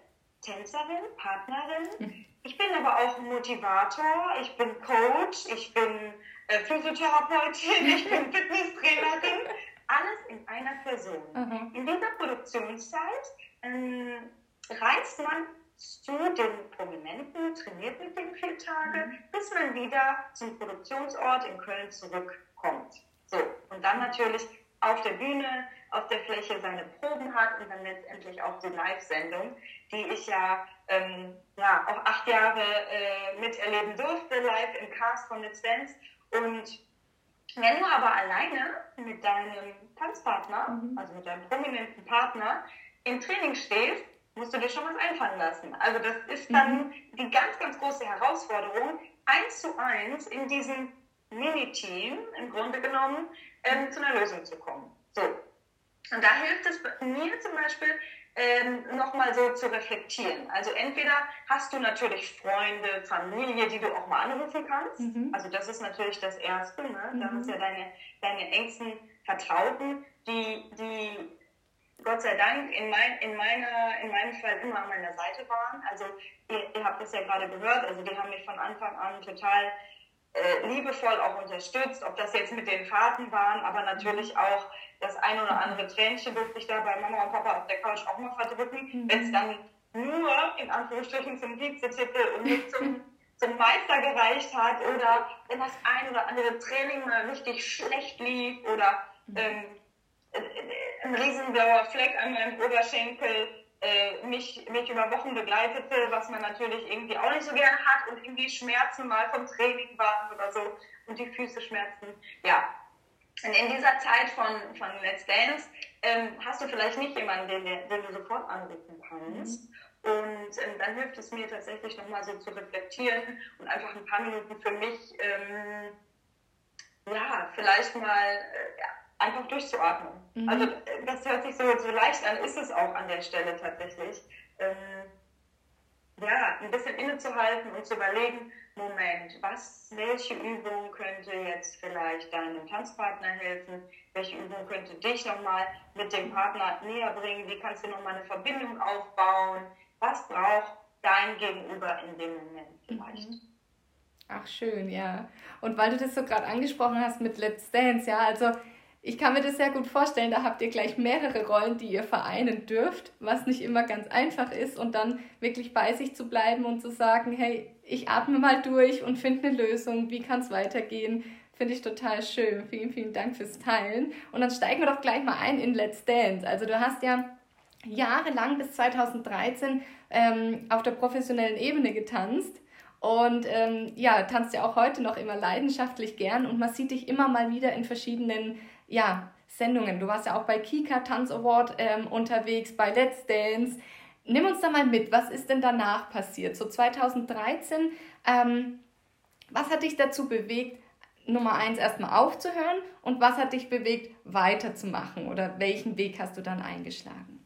Tänzerin, Partnerin, mhm. Ich bin aber auch Motivator, ich bin Coach, ich bin äh, Physiotherapeutin, [LAUGHS] ich bin Fitnesstrainerin. Alles in einer Person. Mhm. In dieser Produktionszeit ähm, reist man zu den Prominenten, trainiert mit den vier Tage, mhm. bis man wieder zum Produktionsort in Köln zurückkommt. So, und dann natürlich auf der Bühne, auf der Fläche seine Proben hat und dann letztendlich auch die Live-Sendung, die ich ja, ähm, ja auch acht Jahre äh, miterleben durfte, live im Cast von Let's Dance. Und wenn du aber alleine mit deinem Tanzpartner, mhm. also mit deinem prominenten Partner, im Training stehst, musst du dir schon was einfallen lassen. Also das ist dann mhm. die ganz, ganz große Herausforderung, eins zu eins in diesem Mini-Team im Grunde genommen ähm, zu einer Lösung zu kommen. So. Und da hilft es mir zum Beispiel, ähm, nochmal so zu reflektieren. Also entweder hast du natürlich Freunde, Familie, die du auch mal anrufen kannst. Mhm. Also das ist natürlich das Erste. Ne? Mhm. Da hast ja deine, deine engsten Vertrauten, die, die Gott sei Dank in, mein, in, meiner, in meinem Fall immer an meiner Seite waren. Also ihr, ihr habt das ja gerade gehört, also die haben mich von Anfang an total äh, liebevoll auch unterstützt, ob das jetzt mit den Fahrten waren, aber natürlich auch das ein oder andere Tränchen durfte ich da bei Mama und Papa auf der Couch auch mal verdrücken. Mhm. Wenn es dann nur in Anführungsstrichen zum Vizetitel und nicht zum, [LAUGHS] zum Meister gereicht hat oder wenn das ein oder andere Training mal richtig schlecht lief oder mhm. ähm, ein riesenblauer Fleck an meinem Oberschenkel äh, mich, mich über Wochen begleitete, was man natürlich irgendwie auch nicht so gerne hat und irgendwie Schmerzen mal vom Training waren oder so und die Füße schmerzen. Ja, und in dieser Zeit von, von Let's Dance ähm, hast du vielleicht nicht jemanden, den, den du sofort anrufen kannst. Mhm. Und ähm, dann hilft es mir tatsächlich nochmal so zu reflektieren und einfach ein paar Minuten für mich, ähm, ja, vielleicht mal äh, ja, einfach durchzuatmen. Mhm. Also äh, das hört sich so, so leicht an, ist es auch an der Stelle tatsächlich. Ähm, ja, ein bisschen innezuhalten und zu überlegen, Moment, was, welche Übung könnte jetzt vielleicht deinem Tanzpartner helfen? Welche Übung könnte dich nochmal mit dem Partner näher bringen? Wie kannst du nochmal eine Verbindung aufbauen? Was braucht dein Gegenüber in dem Moment vielleicht? Mhm. Ach, schön, ja. Und weil du das so gerade angesprochen hast mit Let's Dance, ja, also ich kann mir das sehr gut vorstellen, da habt ihr gleich mehrere Rollen, die ihr vereinen dürft, was nicht immer ganz einfach ist und dann wirklich bei sich zu bleiben und zu sagen, hey, ich atme mal durch und finde eine Lösung, wie kann es weitergehen, finde ich total schön. Vielen, vielen Dank fürs Teilen. Und dann steigen wir doch gleich mal ein in Let's Dance. Also du hast ja jahrelang bis 2013 ähm, auf der professionellen Ebene getanzt. Und ähm, ja, tanzt ja auch heute noch immer leidenschaftlich gern und man sieht dich immer mal wieder in verschiedenen ja, Sendungen. Du warst ja auch bei Kika Tanz Award ähm, unterwegs, bei Let's Dance. Nimm uns da mal mit, was ist denn danach passiert? So 2013, ähm, was hat dich dazu bewegt, Nummer eins erstmal aufzuhören und was hat dich bewegt, weiterzumachen oder welchen Weg hast du dann eingeschlagen?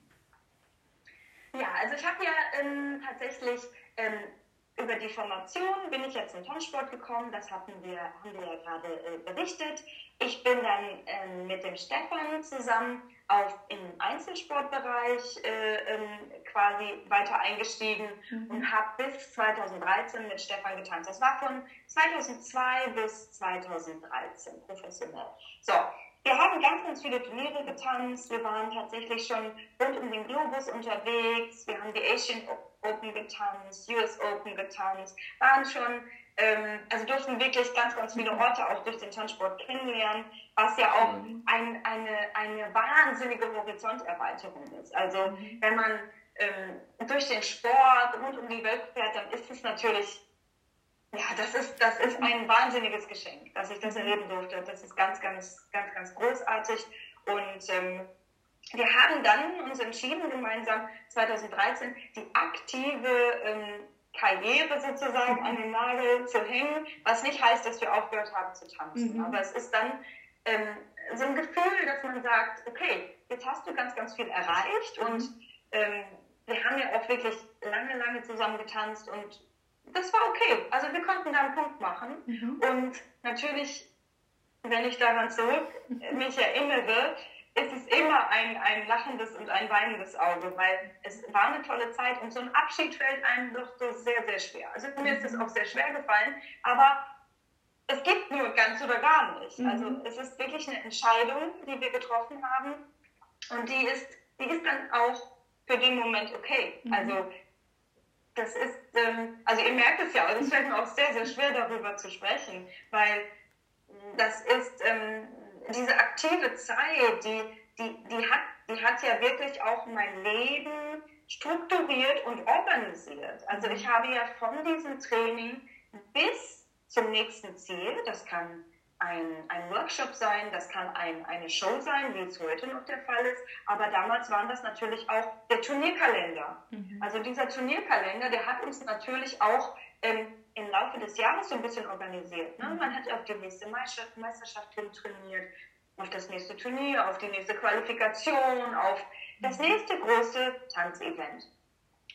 Ja, also ich habe ja ähm, tatsächlich ähm, über die Formation bin ich jetzt zum Tanzsport gekommen, das hatten wir, haben wir ja gerade äh, berichtet. Ich bin dann äh, mit dem Stefan zusammen auf, im Einzelsportbereich äh, ähm, quasi weiter eingestiegen mhm. und habe bis 2013 mit Stefan getanzt. Das war von 2002 bis 2013 professionell. So, wir haben ganz, ganz viele Turniere getanzt. Wir waren tatsächlich schon rund um den Globus unterwegs. Wir haben die Asian Open getanzt, US Open getanzt, waren schon, ähm, also durften wirklich ganz, ganz viele mhm. Orte auch durch den Tanzsport kennenlernen, was ja auch mhm. ein, eine, eine wahnsinnige Horizonterweiterung ist. Also mhm. wenn man ähm, durch den Sport rund um die Welt fährt, dann ist es natürlich ja, das ist, das ist ein wahnsinniges Geschenk, dass ich das erleben durfte. Das ist ganz, ganz, ganz, ganz großartig. Und ähm, wir haben dann uns entschieden, gemeinsam 2013 die aktive ähm, Karriere sozusagen an den Nagel zu hängen, was nicht heißt, dass wir aufgehört haben zu tanzen. Mhm. Aber es ist dann ähm, so ein Gefühl, dass man sagt, okay, jetzt hast du ganz, ganz viel erreicht und ähm, wir haben ja auch wirklich lange, lange zusammen getanzt und das war okay. Also wir konnten da einen Punkt machen. Mhm. Und natürlich, wenn ich daran zurück mich erinnere, ist es immer ein, ein lachendes und ein weinendes Auge, weil es war eine tolle Zeit und so ein Abschied fällt einem doch so sehr, sehr schwer. Also mir ist es auch sehr schwer gefallen, aber es gibt nur ganz oder gar nicht. Mhm. Also es ist wirklich eine Entscheidung, die wir getroffen haben und die ist, die ist dann auch für den Moment okay. Mhm. Also das ist, ähm, also ihr merkt es ja, also es fällt mir auch sehr, sehr schwer darüber zu sprechen, weil das ist ähm, diese aktive Zeit, die, die, die, hat, die hat ja wirklich auch mein Leben strukturiert und organisiert. Also ich habe ja von diesem Training bis zum nächsten Ziel, das kann ein, ein Workshop sein, das kann ein, eine Show sein, wie es heute noch der Fall ist, aber damals waren das natürlich auch der Turnierkalender. Mhm. Also dieser Turnierkalender, der hat uns natürlich auch ähm, im Laufe des Jahres so ein bisschen organisiert. Ne? Man hat auf die nächste Meisterschaft trainiert, auf das nächste Turnier, auf die nächste Qualifikation, auf das nächste große Tanzevent.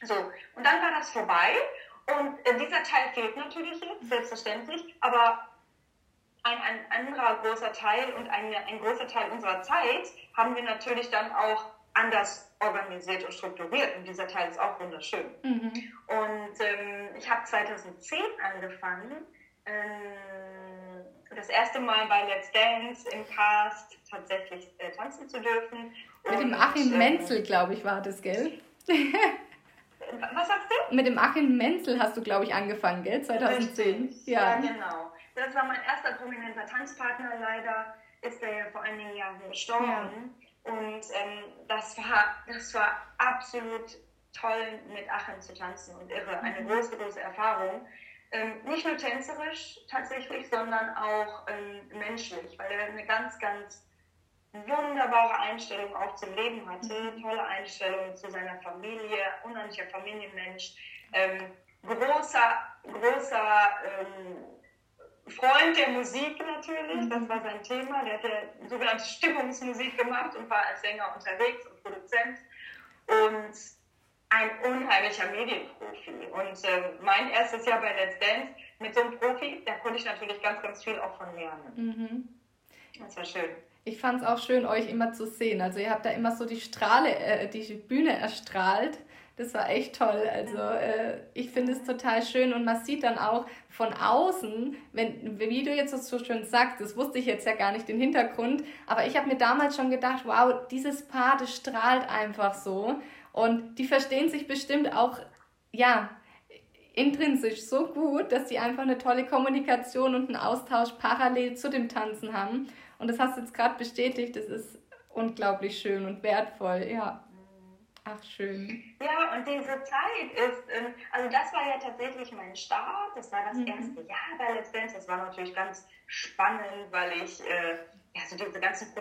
So, und dann war das vorbei und äh, dieser Teil fehlt natürlich jetzt, selbstverständlich, aber ein, ein anderer großer Teil und eine, ein großer Teil unserer Zeit haben wir natürlich dann auch anders organisiert und strukturiert und dieser Teil ist auch wunderschön. Mhm. Und ähm, ich habe 2010 angefangen, ähm, das erste Mal bei Let's Dance im Cast tatsächlich äh, tanzen zu dürfen. Mit und, dem Achim ähm, Menzel, glaube ich, war das, gell? [LAUGHS] Was sagst du? Mit dem Achim Menzel hast du, glaube ich, angefangen, gell? 2010. Richtig. Ja. ja, genau. Das war mein erster prominenter Tanzpartner. Leider ist er ja vor einigen Jahren gestorben. Ja. Und ähm, das, war, das war absolut toll, mit Achim zu tanzen und irre. Eine mhm. große, große Erfahrung. Ähm, nicht nur tänzerisch tatsächlich, sondern auch ähm, menschlich, weil er eine ganz, ganz wunderbare Einstellung auch zum Leben hatte, mhm. tolle Einstellung zu seiner Familie, unheimlicher Familienmensch, ähm, großer, großer ähm, Freund der Musik natürlich, das war sein Thema, der hat ja sogenannte Stimmungsmusik gemacht und war als Sänger unterwegs und Produzent und ein unheimlicher Medienprofi. Und äh, mein erstes Jahr bei Let's Dance mit so einem Profi, da konnte ich natürlich ganz, ganz viel auch von lernen. Mhm. Das war schön ich fand es auch schön, euch immer zu sehen. Also ihr habt da immer so die Strahle, äh, die Bühne erstrahlt. Das war echt toll. Also äh, ich finde es total schön und man sieht dann auch von außen, wenn, wie du jetzt so schön sagst, das wusste ich jetzt ja gar nicht den Hintergrund, aber ich habe mir damals schon gedacht, wow, dieses Paar, das strahlt einfach so und die verstehen sich bestimmt auch, ja, intrinsisch so gut, dass sie einfach eine tolle Kommunikation und einen Austausch parallel zu dem Tanzen haben. Und das hast du jetzt gerade bestätigt, das ist unglaublich schön und wertvoll, ja. Ach, schön. Ja, und diese Zeit ist, ähm, also das war ja tatsächlich mein Start. Das war das mhm. erste Jahr bei Let's Dance. Das war natürlich ganz spannend, weil ich äh, ja, so diese ganzen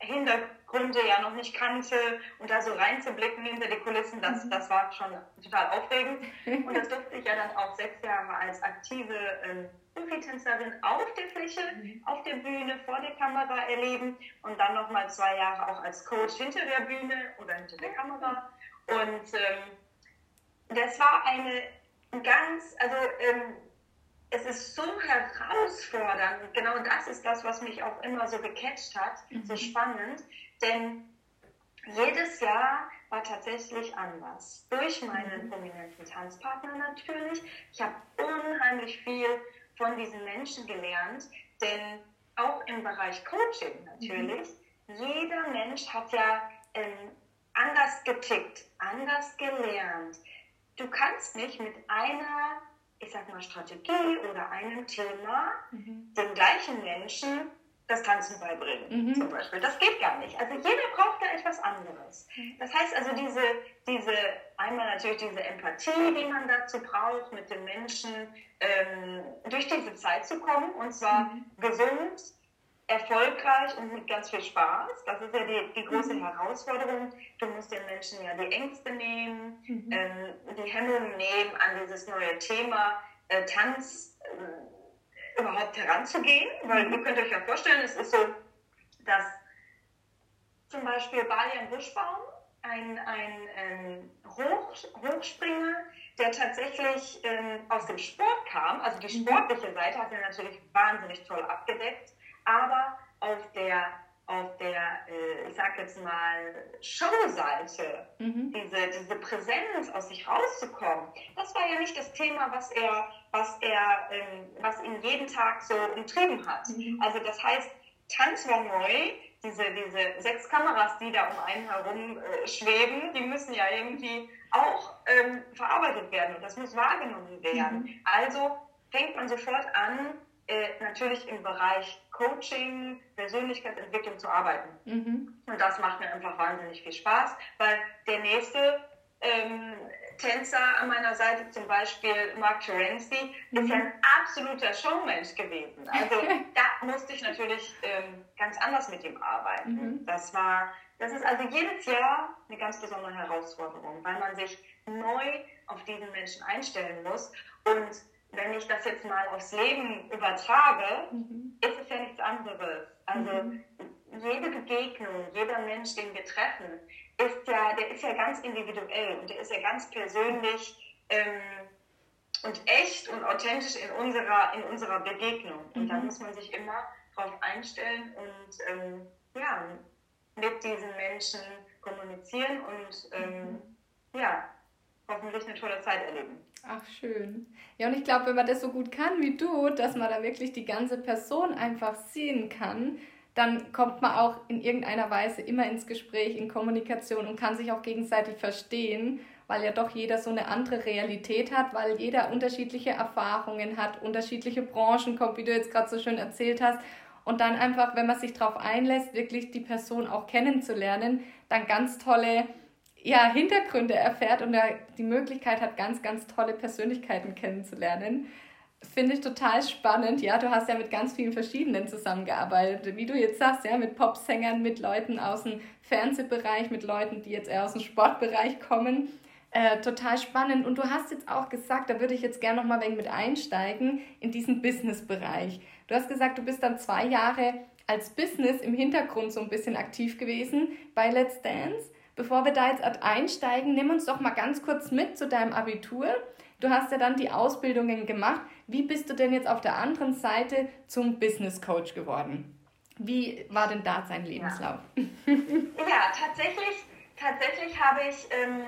Produktionshintergründe ja noch nicht kannte und da so reinzublicken hinter die Kulissen, das, mhm. das war schon total aufregend. Und das [LAUGHS] durfte ich ja dann auch sechs Jahre als aktive Profitänzerin auf der Fläche, mhm. auf der Bühne, vor der Kamera erleben und dann nochmal zwei Jahre auch als Coach hinter der Bühne oder hinter der Kamera. Und ähm, das war eine ganz, also ähm, es ist so herausfordernd. Genau das ist das, was mich auch immer so gecatcht hat, mhm. so spannend. Denn jedes Jahr war tatsächlich anders. Durch meinen mhm. prominenten Tanzpartner natürlich. Ich habe unheimlich viel von diesen Menschen gelernt, denn auch im Bereich Coaching natürlich, mhm. jeder Mensch hat ja ähm, anders getickt, anders gelernt. Du kannst nicht mit einer, ich sag mal, Strategie oder einem Thema mhm. den gleichen Menschen das Tanzen beibringen, mhm. zum Beispiel. Das geht gar nicht. Also jeder braucht da etwas anderes. Mhm. Das heißt also diese, diese, einmal natürlich diese Empathie, die man dazu braucht, mit den Menschen ähm, durch diese Zeit zu kommen und zwar mhm. gesund, erfolgreich und mit ganz viel Spaß. Das ist ja die, die große mhm. Herausforderung. Du musst den Menschen ja die Ängste nehmen, mhm. ähm, die Hemmungen nehmen an dieses neue Thema äh, Tanz. Äh, überhaupt heranzugehen, weil mhm. ihr könnt euch ja vorstellen, es ist so, dass zum Beispiel Balian Buschbaum, ein, ein ähm, Hoch, Hochspringer, der tatsächlich ähm, aus dem Sport kam, also die mhm. sportliche Seite hat er natürlich wahnsinnig toll abgedeckt, aber auf der auf der, äh, ich sag jetzt mal, Showseite, mhm. diese, diese Präsenz aus sich rauszukommen, das war ja nicht das Thema, was er, was er, ähm, was ihn jeden Tag so umtrieben hat. Mhm. Also das heißt, Tanz war neu, diese, diese sechs Kameras, die da um einen herum äh, schweben, die müssen ja irgendwie auch ähm, verarbeitet werden und das muss wahrgenommen werden. Mhm. Also fängt man sofort an, äh, natürlich im Bereich Coaching, Persönlichkeitsentwicklung zu arbeiten. Mhm. Und das macht mir einfach wahnsinnig viel Spaß, weil der nächste ähm, Tänzer an meiner Seite, zum Beispiel Mark Terenzi, mhm. ist ja ein absoluter Showmensch gewesen. Also [LAUGHS] da musste ich natürlich ähm, ganz anders mit ihm arbeiten. Mhm. Das war, das ist also jedes Jahr eine ganz besondere Herausforderung, weil man sich neu auf diesen Menschen einstellen muss und wenn ich das jetzt mal aufs Leben übertrage, mhm. ist es ja nichts anderes. Also mhm. jede Begegnung, jeder Mensch, den wir treffen, ist ja, der ist ja ganz individuell und der ist ja ganz persönlich ähm, und echt und authentisch in unserer, in unserer Begegnung. Und mhm. da muss man sich immer drauf einstellen und ähm, ja, mit diesen Menschen kommunizieren und ähm, mhm. ja, hoffentlich eine tolle Zeit erleben. Ach, schön. Ja, und ich glaube, wenn man das so gut kann wie du, dass man da wirklich die ganze Person einfach sehen kann, dann kommt man auch in irgendeiner Weise immer ins Gespräch, in Kommunikation und kann sich auch gegenseitig verstehen, weil ja doch jeder so eine andere Realität hat, weil jeder unterschiedliche Erfahrungen hat, unterschiedliche Branchen kommt, wie du jetzt gerade so schön erzählt hast. Und dann einfach, wenn man sich darauf einlässt, wirklich die Person auch kennenzulernen, dann ganz tolle ja, Hintergründe erfährt und die Möglichkeit hat, ganz, ganz tolle Persönlichkeiten kennenzulernen. Finde ich total spannend. Ja, du hast ja mit ganz vielen verschiedenen zusammengearbeitet. Wie du jetzt sagst, ja, mit Popsängern, mit Leuten aus dem Fernsehbereich, mit Leuten, die jetzt eher aus dem Sportbereich kommen. Äh, total spannend. Und du hast jetzt auch gesagt, da würde ich jetzt gerne noch mal ein mit einsteigen, in diesen Business-Bereich. Du hast gesagt, du bist dann zwei Jahre als Business im Hintergrund so ein bisschen aktiv gewesen bei Let's Dance. Bevor wir da jetzt einsteigen, nimm uns doch mal ganz kurz mit zu deinem Abitur. Du hast ja dann die Ausbildungen gemacht. Wie bist du denn jetzt auf der anderen Seite zum Business Coach geworden? Wie war denn da sein Lebenslauf? Ja, [LAUGHS] ja tatsächlich, tatsächlich habe ich, ähm,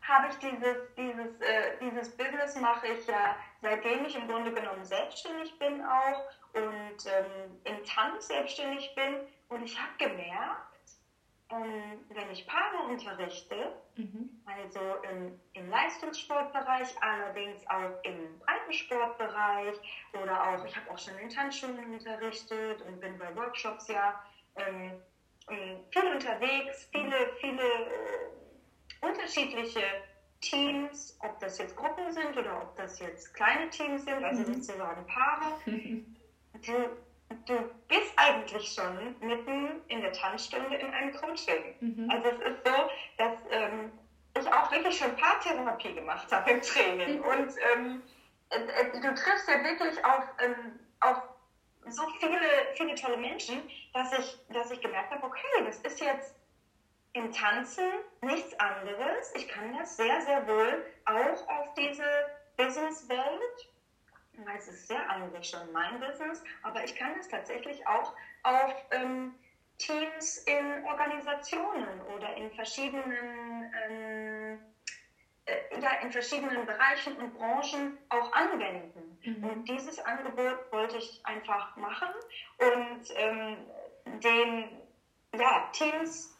habe ich dieses, dieses, äh, dieses Business mache ich ja seitdem ich im Grunde genommen selbstständig bin auch und ähm, im Tanz selbstständig bin. Und ich habe gemerkt, ähm, wenn ich Paare unterrichte, mhm. also im, im, Leistungssportbereich, allerdings auch im Breitensportbereich oder auch, ich habe auch schon in Tanzschulen unterrichtet und bin bei Workshops ja ähm, ähm viel unterwegs, viele, viele äh, unterschiedliche Teams, ob das jetzt Gruppen sind oder ob das jetzt kleine Teams sind, also mhm. sozusagen Paare. [LAUGHS] Die, du bist eigentlich schon mitten in der Tanzstunde in einem Coaching. Mhm. Also es ist so, dass ähm, ich auch wirklich schon Paartherapie gemacht habe im Training. Mhm. Und ähm, äh, äh, du triffst ja wirklich auf, ähm, auf so viele, viele tolle Menschen, dass ich, dass ich gemerkt habe, okay, das ist jetzt im Tanzen nichts anderes. Ich kann das sehr, sehr wohl auch auf diese Businesswelt es ist sehr eigentlich schon mein Business, aber ich kann es tatsächlich auch auf ähm, Teams in Organisationen oder in verschiedenen, ähm, äh, ja, in verschiedenen Bereichen und Branchen auch anwenden. Mhm. Und dieses Angebot wollte ich einfach machen und ähm, den ja, Teams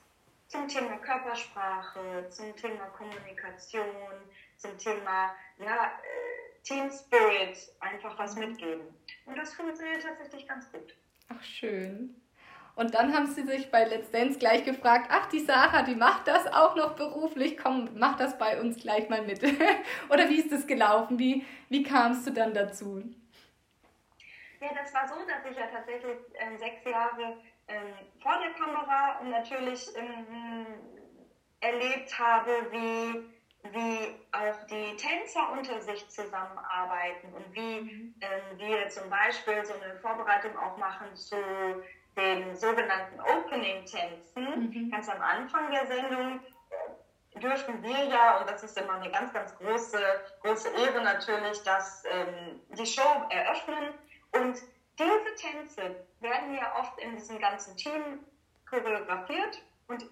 zum Thema Körpersprache, zum Thema Kommunikation, zum Thema ja, äh, Team Spirit einfach was mitgeben. Und das funktioniert tatsächlich ganz gut. Ach, schön. Und dann haben sie sich bei Let's Dance gleich gefragt, ach, die Sarah, die macht das auch noch beruflich, komm, mach das bei uns gleich mal mit. [LAUGHS] Oder wie ist das gelaufen? Wie, wie kamst du dann dazu? Ja, das war so, dass ich ja tatsächlich äh, sechs Jahre ähm, vor der Kamera natürlich ähm, erlebt habe, wie wie auch die Tänzer unter sich zusammenarbeiten und wie ähm, wir zum Beispiel so eine Vorbereitung auch machen zu den sogenannten Opening-Tänzen. Mhm. Ganz am Anfang der Sendung äh, dürfen wir ja, und das ist immer eine ganz, ganz große, große Ehre natürlich, dass ähm, die Show eröffnen. Und diese Tänze werden ja oft in diesem ganzen Team choreografiert und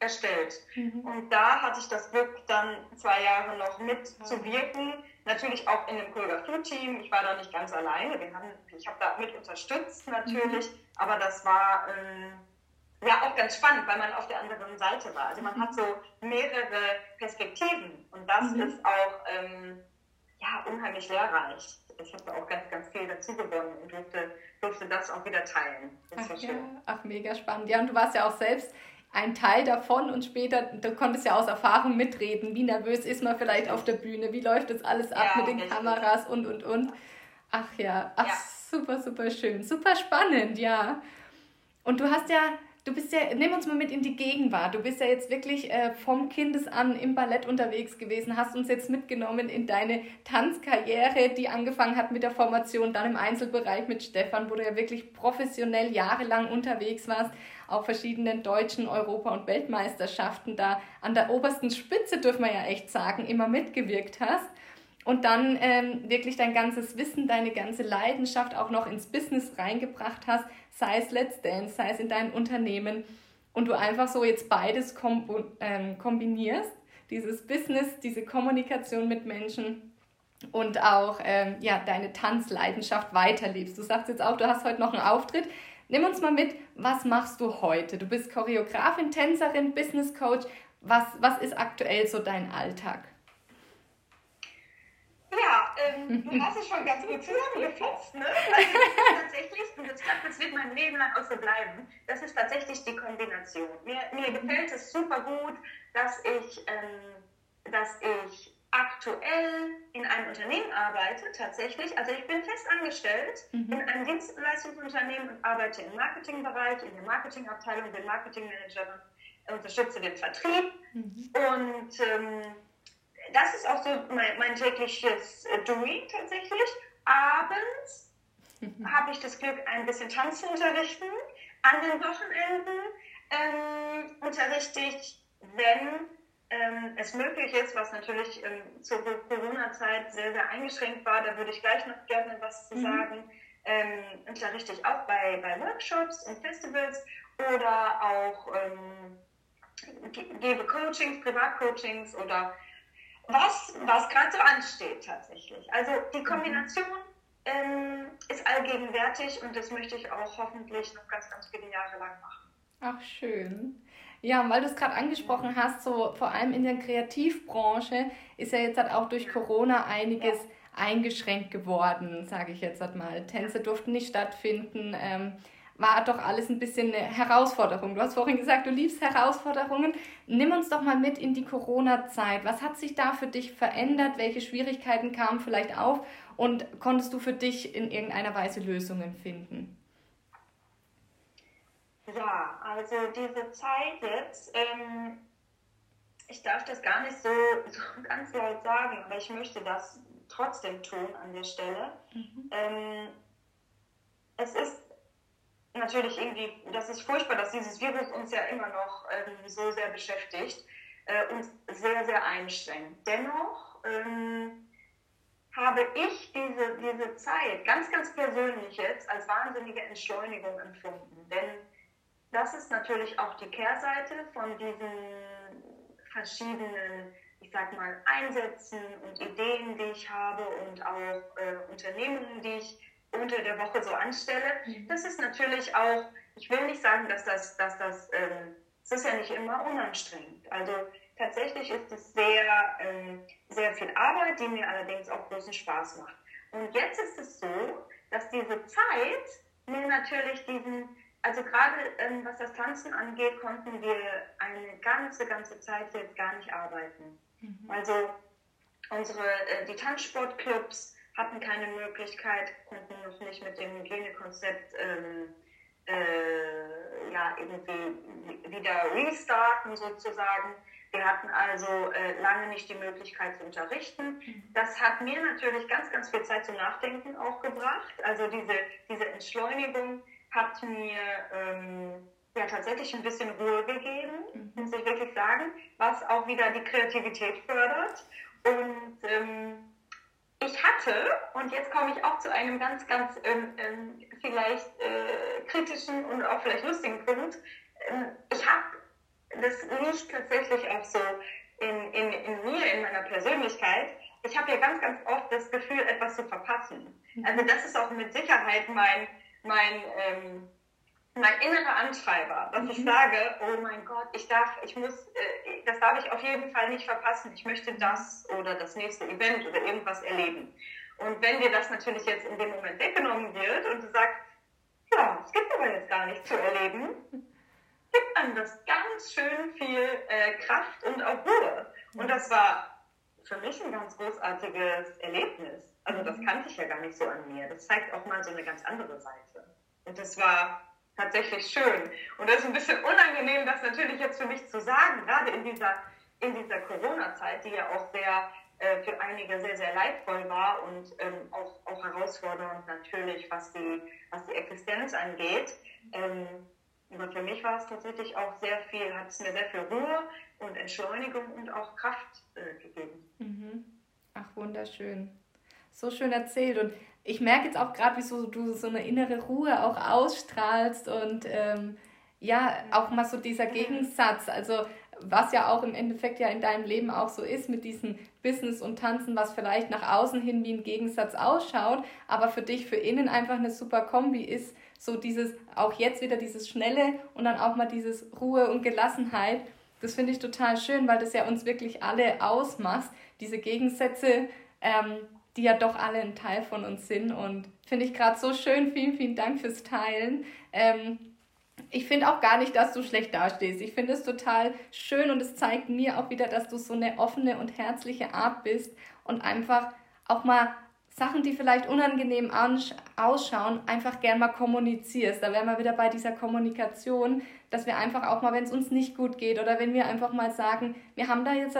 erstellt. Mhm. Und da hatte ich das Glück, dann zwei Jahre noch mitzuwirken. Natürlich auch in einem Choreografie-Team. Ich war da nicht ganz alleine. Wir haben, ich habe da mit unterstützt natürlich, mhm. aber das war ähm, ja auch ganz spannend, weil man auf der anderen Seite war. Also man mhm. hat so mehrere Perspektiven und das mhm. ist auch ähm, ja, unheimlich lehrreich. Ich habe da auch ganz, ganz viel dazu gewonnen und durfte, durfte das auch wieder teilen. Das Ach, ja. Ach, mega spannend. Ja, und du warst ja auch selbst ein Teil davon und später, du konntest ja aus Erfahrung mitreden, wie nervös ist man vielleicht auf der Bühne, wie läuft das alles ab ja, mit den Kameras und und und. Ach ja, ach ja. super, super schön, super spannend, ja. Und du hast ja du bist ja, nimm uns mal mit in die Gegenwart. Du bist ja jetzt wirklich äh, vom Kindesan im Ballett unterwegs gewesen, hast uns jetzt mitgenommen in deine Tanzkarriere, die angefangen hat mit der Formation, dann im Einzelbereich mit Stefan, wo du ja wirklich professionell jahrelang unterwegs warst, auf verschiedenen deutschen Europa- und Weltmeisterschaften da an der obersten Spitze, dürfen wir ja echt sagen, immer mitgewirkt hast und dann ähm, wirklich dein ganzes Wissen, deine ganze Leidenschaft auch noch ins Business reingebracht hast, sei es Let's Dance, sei es in deinem Unternehmen und du einfach so jetzt beides ähm, kombinierst, dieses Business, diese Kommunikation mit Menschen und auch ähm, ja, deine Tanzleidenschaft weiterlebst. Du sagst jetzt auch, du hast heute noch einen Auftritt. Nimm uns mal mit, was machst du heute? Du bist Choreografin, Tänzerin, Business Coach. Was, was ist aktuell so dein Alltag? Ja, ähm, du hast es schon ganz gut zusammengefasst. Ne? Also, tatsächlich, und das, glaub, das wird mein Leben lang auch so bleiben, das ist tatsächlich die Kombination. Mir, mir gefällt es super gut, dass ich, ähm, dass ich aktuell in einem Unternehmen arbeite, tatsächlich. Also ich bin fest angestellt mhm. in einem Dienstleistungsunternehmen und arbeite im Marketingbereich, in der Marketingabteilung, bin Marketingmanagerin, unterstütze den Vertrieb mhm. und ähm, das ist auch so mein, mein tägliches äh, Doing tatsächlich. Abends [LAUGHS] habe ich das Glück, ein bisschen Tanz zu unterrichten. An den Wochenenden ähm, unterrichte ich, wenn ähm, es möglich ist, was natürlich ähm, zur Corona-Zeit sehr, sehr eingeschränkt war, da würde ich gleich noch gerne was zu mhm. sagen, ähm, unterrichte ich auch bei, bei Workshops und Festivals oder auch ähm, gebe Coachings, Privatcoachings oder was, was gerade so ansteht tatsächlich. Also die Kombination ähm, ist allgegenwärtig und das möchte ich auch hoffentlich noch ganz, ganz viele Jahre lang machen. Ach, schön. Ja, weil du es gerade angesprochen hast, so vor allem in der Kreativbranche ist ja jetzt halt auch durch Corona einiges eingeschränkt geworden, sage ich jetzt halt mal. Tänze durften nicht stattfinden. Ähm, war doch alles ein bisschen eine Herausforderung. Du hast vorhin gesagt, du liebst Herausforderungen. Nimm uns doch mal mit in die Corona-Zeit. Was hat sich da für dich verändert? Welche Schwierigkeiten kamen vielleicht auf? Und konntest du für dich in irgendeiner Weise Lösungen finden? Ja, also diese Zeit jetzt, ähm, ich darf das gar nicht so, so, ganz laut sagen, aber ich möchte das trotzdem tun an der Stelle. Mhm. Ähm, es ist natürlich irgendwie, das ist furchtbar, dass dieses Virus uns ja immer noch ähm, so sehr beschäftigt äh, und sehr, sehr einschränkt. Dennoch ähm, habe ich diese, diese Zeit ganz, ganz persönlich jetzt als wahnsinnige Entschleunigung empfunden. Denn das ist natürlich auch die Kehrseite von diesen verschiedenen, ich sag mal, Einsätzen und Ideen, die ich habe und auch äh, Unternehmungen, die ich unter der Woche so anstelle. Mhm. Das ist natürlich auch, ich will nicht sagen, dass das, dass das, ähm, es ist ja nicht immer unanstrengend. Also tatsächlich ist es sehr, ähm, sehr viel Arbeit, die mir allerdings auch großen Spaß macht. Und jetzt ist es so, dass diese Zeit mir natürlich diesen, also gerade ähm, was das Tanzen angeht, konnten wir eine ganze, ganze Zeit jetzt gar nicht arbeiten. Mhm. Also unsere, äh, die Tanzsportclubs, hatten keine Möglichkeit, konnten noch nicht mit dem Hygienekonzept ähm, äh, ja, irgendwie wieder restarten sozusagen. Wir hatten also äh, lange nicht die Möglichkeit zu unterrichten. Mhm. Das hat mir natürlich ganz, ganz viel Zeit zum Nachdenken auch gebracht. Also diese, diese Entschleunigung hat mir ähm, ja tatsächlich ein bisschen Ruhe gegeben, mhm. muss ich wirklich sagen, was auch wieder die Kreativität fördert. Und ähm, ich hatte, und jetzt komme ich auch zu einem ganz, ganz ähm, ähm, vielleicht äh, kritischen und auch vielleicht lustigen Punkt. Ähm, ich habe, das liegt tatsächlich auch so in, in, in mir, in meiner Persönlichkeit. Ich habe ja ganz, ganz oft das Gefühl, etwas zu verpassen. Mhm. Also das ist auch mit Sicherheit mein, mein ähm, mein innerer Antreiber, dass mhm. ich sage, oh mein Gott, ich darf, ich muss, äh, das darf ich auf jeden Fall nicht verpassen. Ich möchte das oder das nächste Event oder irgendwas erleben. Und wenn dir das natürlich jetzt in dem Moment weggenommen wird und du sagst, ja, es gibt aber jetzt gar nichts zu erleben, gibt einem das ganz schön viel äh, Kraft und auch Ruhe. Und das war für mich ein ganz großartiges Erlebnis. Also das kannte ich ja gar nicht so an mir. Das zeigt auch mal so eine ganz andere Seite. Und das war tatsächlich schön. Und das ist ein bisschen unangenehm, das natürlich jetzt für mich zu sagen, gerade in dieser, in dieser Corona-Zeit, die ja auch sehr äh, für einige sehr, sehr leidvoll war und ähm, auch, auch herausfordernd natürlich, was die, was die Existenz angeht. Ähm, aber für mich war es tatsächlich auch sehr viel, hat es mir sehr viel Ruhe und Entschleunigung und auch Kraft äh, gegeben. Mhm. Ach, wunderschön. So schön erzählt. Und ich merke jetzt auch gerade, wie so, du so eine innere Ruhe auch ausstrahlst und ähm, ja, auch mal so dieser Gegensatz. Also was ja auch im Endeffekt ja in deinem Leben auch so ist mit diesem Business und Tanzen, was vielleicht nach außen hin wie ein Gegensatz ausschaut, aber für dich für innen einfach eine super Kombi ist, so dieses, auch jetzt wieder dieses Schnelle und dann auch mal dieses Ruhe und Gelassenheit. Das finde ich total schön, weil das ja uns wirklich alle ausmacht, diese Gegensätze, ähm, die ja doch alle ein Teil von uns sind. Und finde ich gerade so schön. Vielen, vielen Dank fürs Teilen. Ähm, ich finde auch gar nicht, dass du schlecht dastehst. Ich finde es total schön und es zeigt mir auch wieder, dass du so eine offene und herzliche Art bist und einfach auch mal Sachen, die vielleicht unangenehm ausschauen, einfach gern mal kommunizierst. Da wären wir wieder bei dieser Kommunikation, dass wir einfach auch mal, wenn es uns nicht gut geht oder wenn wir einfach mal sagen, wir haben da jetzt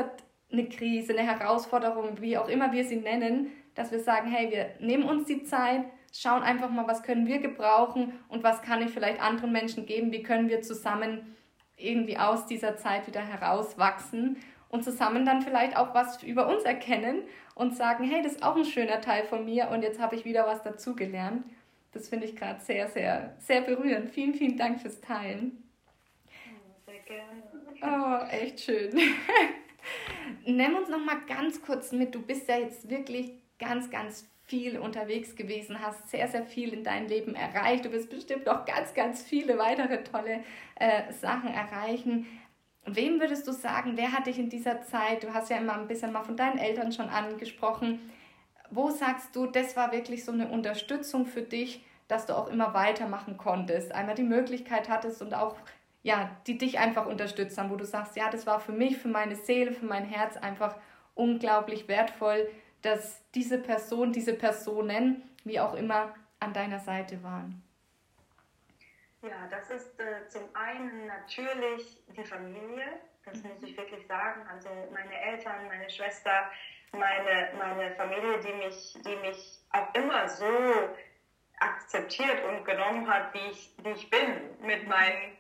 eine Krise, eine Herausforderung, wie auch immer wir sie nennen, dass wir sagen, hey, wir nehmen uns die Zeit, schauen einfach mal, was können wir gebrauchen und was kann ich vielleicht anderen Menschen geben, wie können wir zusammen irgendwie aus dieser Zeit wieder herauswachsen und zusammen dann vielleicht auch was über uns erkennen und sagen, hey, das ist auch ein schöner Teil von mir und jetzt habe ich wieder was dazugelernt. Das finde ich gerade sehr, sehr, sehr berührend. Vielen, vielen Dank fürs Teilen. Sehr gerne. Oh, echt schön. [LAUGHS] Nimm uns noch mal ganz kurz mit. Du bist ja jetzt wirklich ganz, ganz viel unterwegs gewesen, hast sehr, sehr viel in deinem Leben erreicht. Du wirst bestimmt noch ganz, ganz viele weitere tolle äh, Sachen erreichen. Wem würdest du sagen, wer hat dich in dieser Zeit, du hast ja immer ein bisschen mal von deinen Eltern schon angesprochen, wo sagst du, das war wirklich so eine Unterstützung für dich, dass du auch immer weitermachen konntest, einmal die Möglichkeit hattest und auch, ja, die dich einfach unterstützt haben, wo du sagst, ja, das war für mich, für meine Seele, für mein Herz einfach unglaublich wertvoll, dass diese Person, diese Personen, wie auch immer, an deiner Seite waren? Ja, das ist äh, zum einen natürlich die Familie, das mhm. muss ich wirklich sagen. Also meine Eltern, meine Schwester, meine, meine Familie, die mich, die mich auch immer so akzeptiert und genommen hat, wie ich, wie ich bin, mit meinen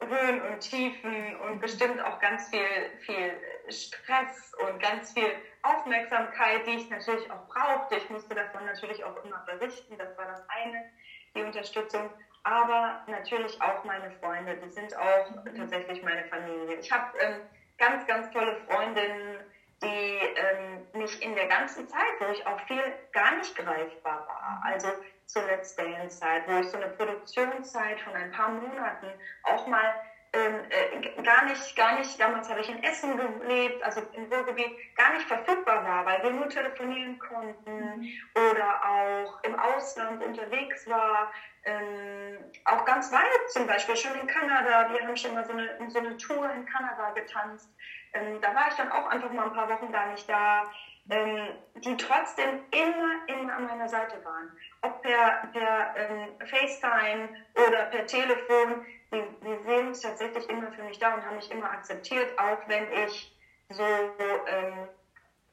Höhen und Tiefen und bestimmt auch ganz viel, viel Stress und ganz viel Aufmerksamkeit, die ich natürlich auch brauchte. Ich musste davon natürlich auch immer berichten, das war das eine, die Unterstützung. Aber natürlich auch meine Freunde, die sind auch mhm. tatsächlich meine Familie. Ich habe ähm, ganz, ganz tolle Freundinnen, die ähm, mich in der ganzen Zeit, wo ich auch viel gar nicht greifbar war, also zur Let's Dance-Zeit, wo ich so eine Produktionszeit von ein paar Monaten auch mal ähm, äh, gar nicht, gar nicht, damals habe ich in Essen gelebt, also im Ruhrgebiet, gar nicht verfügbar war, weil wir nur telefonieren konnten mhm. oder auch im Ausland unterwegs war, ähm, auch ganz weit zum Beispiel, schon in Kanada, wir haben schon mal so eine, so eine Tour in Kanada getanzt, ähm, da war ich dann auch einfach mal ein paar Wochen gar nicht da, ähm, die trotzdem immer, immer an meiner Seite waren. Ob per, per ähm, FaceTime oder per Telefon, die, die sind tatsächlich immer für mich da und haben mich immer akzeptiert, auch wenn ich so, ähm,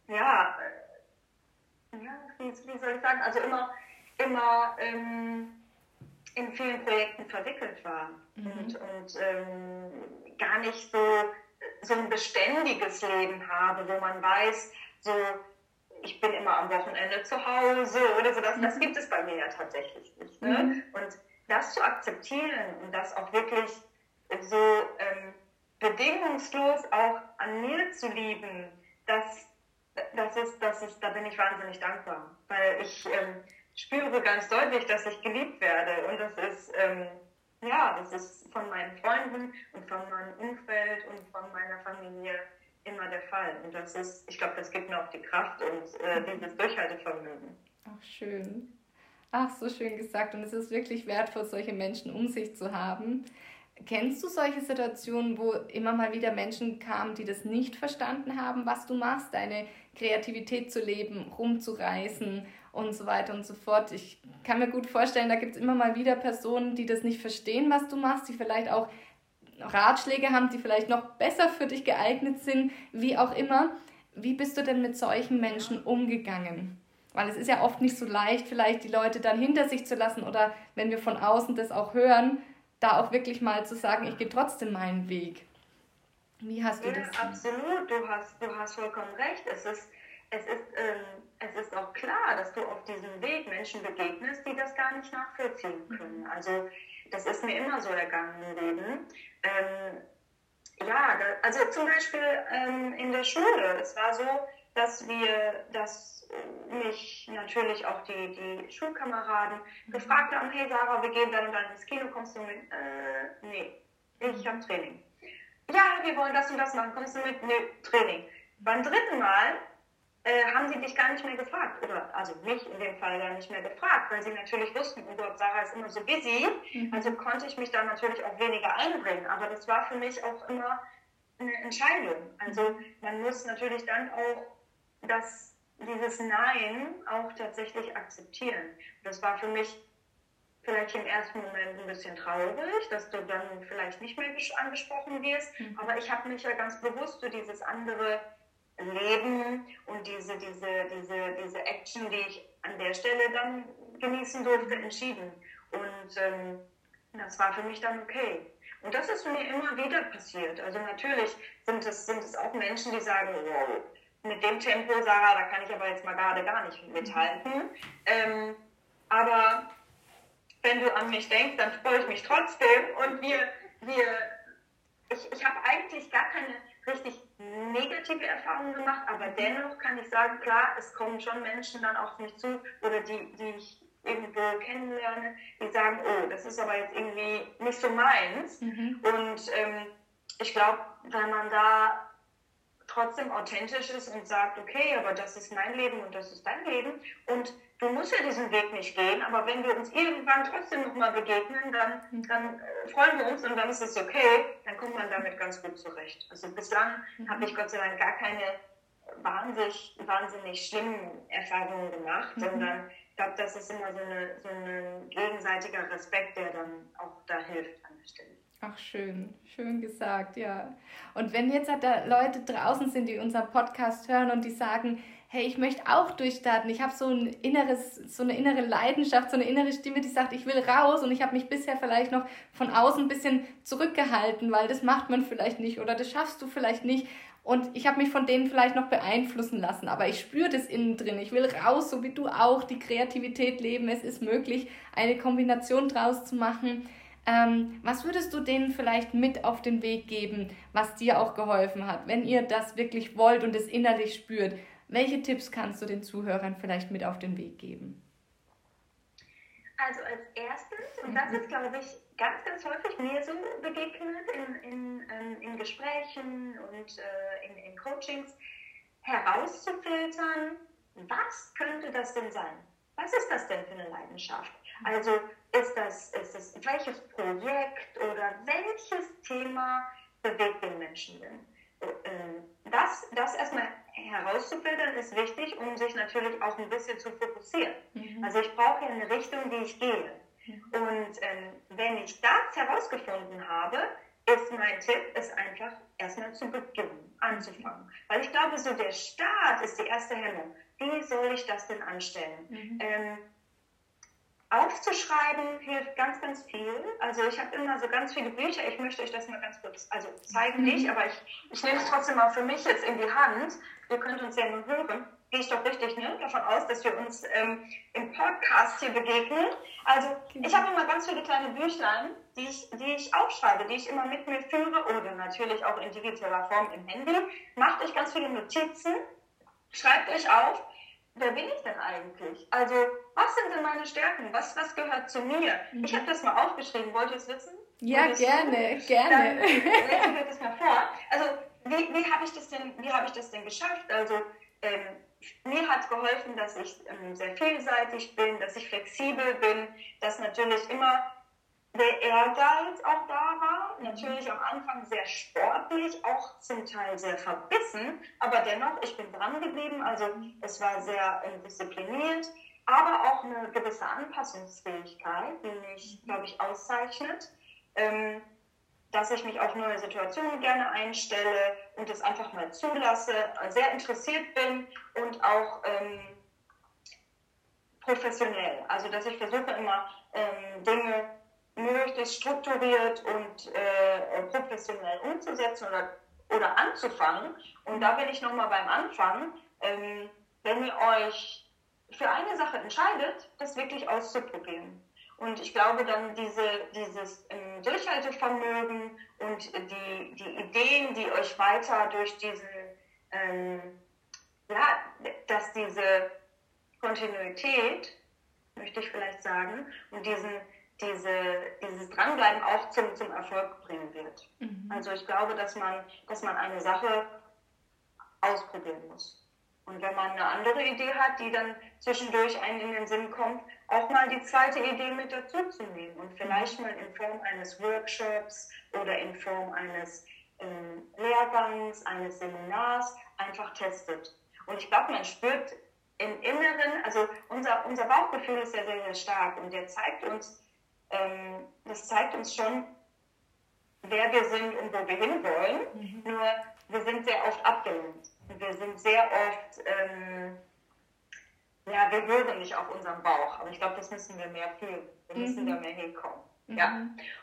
ja, äh, ja wie, wie, soll ich sagen, also immer, immer ähm, in vielen Projekten verwickelt war mhm. und, und ähm, gar nicht so, so ein beständiges Leben habe, wo man weiß, so, ich bin immer am Wochenende zu Hause oder so, das, das mhm. gibt es bei mir ja tatsächlich nicht. Ne? Mhm. Und das zu akzeptieren und das auch wirklich so ähm, bedingungslos auch an mir zu lieben, das, das, ist, das ist, da bin ich wahnsinnig dankbar, weil ich ähm, spüre ganz deutlich, dass ich geliebt werde und das ist, ähm, ja, das ist von meinen Freunden und von meinem Umfeld und von meiner Familie immer der Fall. Und das ist, ich glaube, das gibt mir auch die Kraft und äh, [LAUGHS] dieses Durchhaltevermögen. Ach, schön. Ach, so schön gesagt. Und es ist wirklich wertvoll, solche Menschen um sich zu haben. Kennst du solche Situationen, wo immer mal wieder Menschen kamen, die das nicht verstanden haben, was du machst, deine Kreativität zu leben, rumzureißen und so weiter und so fort? Ich kann mir gut vorstellen, da gibt es immer mal wieder Personen, die das nicht verstehen, was du machst, die vielleicht auch Ratschläge haben, die vielleicht noch besser für dich geeignet sind, wie auch immer. Wie bist du denn mit solchen Menschen umgegangen? Weil es ist ja oft nicht so leicht, vielleicht die Leute dann hinter sich zu lassen oder wenn wir von außen das auch hören, da auch wirklich mal zu sagen, ich gehe trotzdem meinen Weg. Wie hast du ja, das? Absolut, du hast, du hast vollkommen recht. Es ist, es, ist, ähm, es ist auch klar, dass du auf diesem Weg Menschen begegnest, die das gar nicht nachvollziehen können. Also das ist mir immer so ergangen im Leben. Ähm, ja, da, also zum Beispiel ähm, in der Schule. Es war so, dass wir, dass mich natürlich auch die, die Schulkameraden mhm. gefragt haben, hey Sarah, wir gehen dann und dann ins Kino, kommst du mit? Äh, nee, ich habe Training. Ja, wir wollen das und das machen, kommst du mit? Nee, Training. Beim dritten Mal äh, haben sie dich gar nicht mehr gefragt, oder also mich in dem Fall gar nicht mehr gefragt, weil sie natürlich wussten, oh Gott, Sarah ist immer so busy, mhm. also konnte ich mich da natürlich auch weniger einbringen, aber das war für mich auch immer eine Entscheidung. Also man muss natürlich dann auch das, dieses Nein auch tatsächlich akzeptieren. Das war für mich vielleicht im ersten Moment ein bisschen traurig, dass du dann vielleicht nicht mehr angesprochen wirst, mhm. aber ich habe mich ja ganz bewusst für dieses andere Leben und diese, diese, diese, diese Action, die ich an der Stelle dann genießen durfte, entschieden. Und ähm, das war für mich dann okay. Und das ist mir immer wieder passiert. Also natürlich sind es, sind es auch Menschen, die sagen, wow, mit dem Tempo, Sarah, da kann ich aber jetzt mal gerade gar nicht mithalten. Ähm, aber wenn du an mich denkst, dann freue ich mich trotzdem. Und wir, wir ich, ich habe eigentlich gar keine richtig negative Erfahrungen gemacht, aber dennoch kann ich sagen, klar, es kommen schon Menschen dann auf mich zu oder die, die ich irgendwo kennenlerne, die sagen, oh, das ist aber jetzt irgendwie nicht so meins. Mhm. Und ähm, ich glaube, wenn man da trotzdem authentisch ist und sagt, okay, aber das ist mein Leben und das ist dein Leben und du musst ja diesen Weg nicht gehen, aber wenn wir uns irgendwann trotzdem nochmal begegnen, dann, dann äh, freuen wir uns und dann ist es okay, dann kommt man damit ganz gut zurecht. Also bislang mhm. habe ich Gott sei Dank gar keine wahnsinnig, wahnsinnig schlimmen Erfahrungen gemacht, mhm. sondern ich glaube, das ist immer so, eine, so ein gegenseitiger Respekt, der dann auch da hilft an der Stelle. Ach, schön, schön gesagt, ja. Und wenn jetzt halt da Leute draußen sind, die unseren Podcast hören und die sagen, hey, ich möchte auch durchstarten, ich habe so ein inneres, so eine innere Leidenschaft, so eine innere Stimme, die sagt, ich will raus und ich habe mich bisher vielleicht noch von außen ein bisschen zurückgehalten, weil das macht man vielleicht nicht oder das schaffst du vielleicht nicht. Und ich habe mich von denen vielleicht noch beeinflussen lassen, aber ich spüre das innen drin. Ich will raus, so wie du auch, die Kreativität leben. Es ist möglich, eine Kombination draus zu machen. Ähm, was würdest du denen vielleicht mit auf den Weg geben, was dir auch geholfen hat, wenn ihr das wirklich wollt und es innerlich spürt? Welche Tipps kannst du den Zuhörern vielleicht mit auf den Weg geben? Also als erstes, und das ist, glaube ich, ganz, ganz häufig mir so begegnet in, in, ähm, in Gesprächen und äh, in, in Coachings, herauszufiltern, was könnte das denn sein? Was ist das denn für eine Leidenschaft? Also ist das, ist das welches Projekt oder welches Thema bewegt den Menschen denn? Ähm, das, das erstmal herauszufiltern ist wichtig, um sich natürlich auch ein bisschen zu fokussieren. Mhm. Also ich brauche ja eine Richtung, die ich gehe. Mhm. Und ähm, wenn ich das herausgefunden habe, ist mein Tipp, es einfach erstmal zu beginnen, anzufangen. Weil ich glaube, so der Start ist die erste Hemmung. Wie soll ich das denn anstellen? Mhm. Ähm, Aufzuschreiben hilft ganz, ganz viel. Also ich habe immer so ganz viele Bücher. Ich möchte euch das mal ganz kurz, also zeigen nicht, mhm. aber ich, ich nehme es trotzdem mal für mich jetzt in die Hand. Ihr könnt uns ja nur hören. Gehe ich doch richtig ne, davon aus, dass wir uns ähm, im Podcast hier begegnen. Also ich habe immer ganz viele kleine Büchlein, die ich, die ich aufschreibe, die ich immer mit mir führe oder natürlich auch in digitaler Form im Handy. Macht euch ganz viele Notizen, schreibt euch auf, wer bin ich denn eigentlich? Also, was sind denn meine Stärken? Was, was gehört zu mir? Mhm. Ich habe das mal aufgeschrieben. Wollt ihr es wissen? Ja, gerne, so? gerne. Dann das mal vor. Also, wie, wie habe ich, das denn, hab ich das denn geschafft? Also, ähm, mir hat es geholfen, dass ich ähm, sehr vielseitig bin, dass ich flexibel bin, dass natürlich immer der Ehrgeiz auch da war. Natürlich am Anfang sehr sportlich, auch zum Teil sehr verbissen, aber dennoch, ich bin dran geblieben. Also es war sehr äh, diszipliniert, aber auch eine gewisse Anpassungsfähigkeit, die mich, glaube ich, auszeichnet. Ähm, dass ich mich auf neue Situationen gerne einstelle und es einfach mal zulasse, sehr interessiert bin und auch ähm, professionell. Also dass ich versuche immer ähm, Dinge möglichst strukturiert und äh, professionell umzusetzen oder, oder anzufangen. Und da bin ich nochmal beim Anfang. Ähm, wenn ihr euch für eine Sache entscheidet, das wirklich auszuprobieren. Und ich glaube dann diese, dieses ähm, Durchhaltevermögen und die, die Ideen, die euch weiter durch diesen, ähm, ja, dass diese Kontinuität, möchte ich vielleicht sagen, und diesen, diese, dieses Dranbleiben auch zum, zum Erfolg bringen wird. Mhm. Also ich glaube, dass man, dass man eine Sache ausprobieren muss. Und wenn man eine andere Idee hat, die dann zwischendurch einen in den Sinn kommt, auch mal die zweite Idee mit dazu zu nehmen und vielleicht mal in Form eines Workshops oder in Form eines ähm, Lehrgangs, eines Seminars einfach testet. Und ich glaube, man spürt im Inneren, also unser, unser Bauchgefühl ist ja sehr, sehr stark und der zeigt uns, ähm, das zeigt uns schon, wer wir sind und wo wir hinwollen. Mhm. Nur wir sind sehr oft abgelenkt. Wir sind sehr oft, ähm, ja, wir hören nicht auf unseren Bauch. Aber ich glaube, das müssen wir mehr fühlen. Wir mhm. müssen da mehr hinkommen. Mhm. Ja.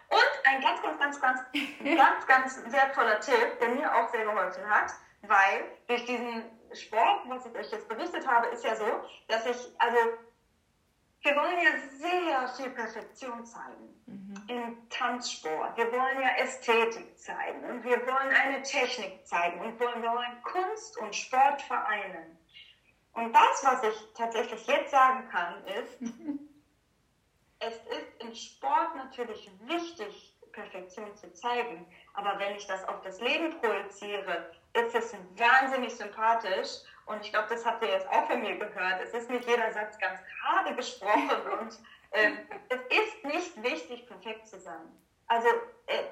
Und ein ganz, ganz, ganz, ganz, [LAUGHS] ganz, ganz wertvoller Tipp, der mir auch sehr geholfen hat, weil durch diesen Sport, was ich euch jetzt berichtet habe, ist ja so, dass ich, also wir wollen ja sehr viel Perfektion zeigen mhm. im Tanzsport. Wir wollen ja Ästhetik zeigen und wir wollen eine Technik zeigen und wir wollen Kunst und Sport vereinen. Und das, was ich tatsächlich jetzt sagen kann, ist, [LAUGHS] es ist im Sport natürlich wichtig, Perfektion zu zeigen. Aber wenn ich das auf das Leben projiziere, ist es wahnsinnig sympathisch und ich glaube, das habt ihr jetzt auch von mir gehört. Es ist nicht jeder Satz ganz gerade gesprochen und ähm, es ist nicht wichtig, perfekt zu sein. Also äh,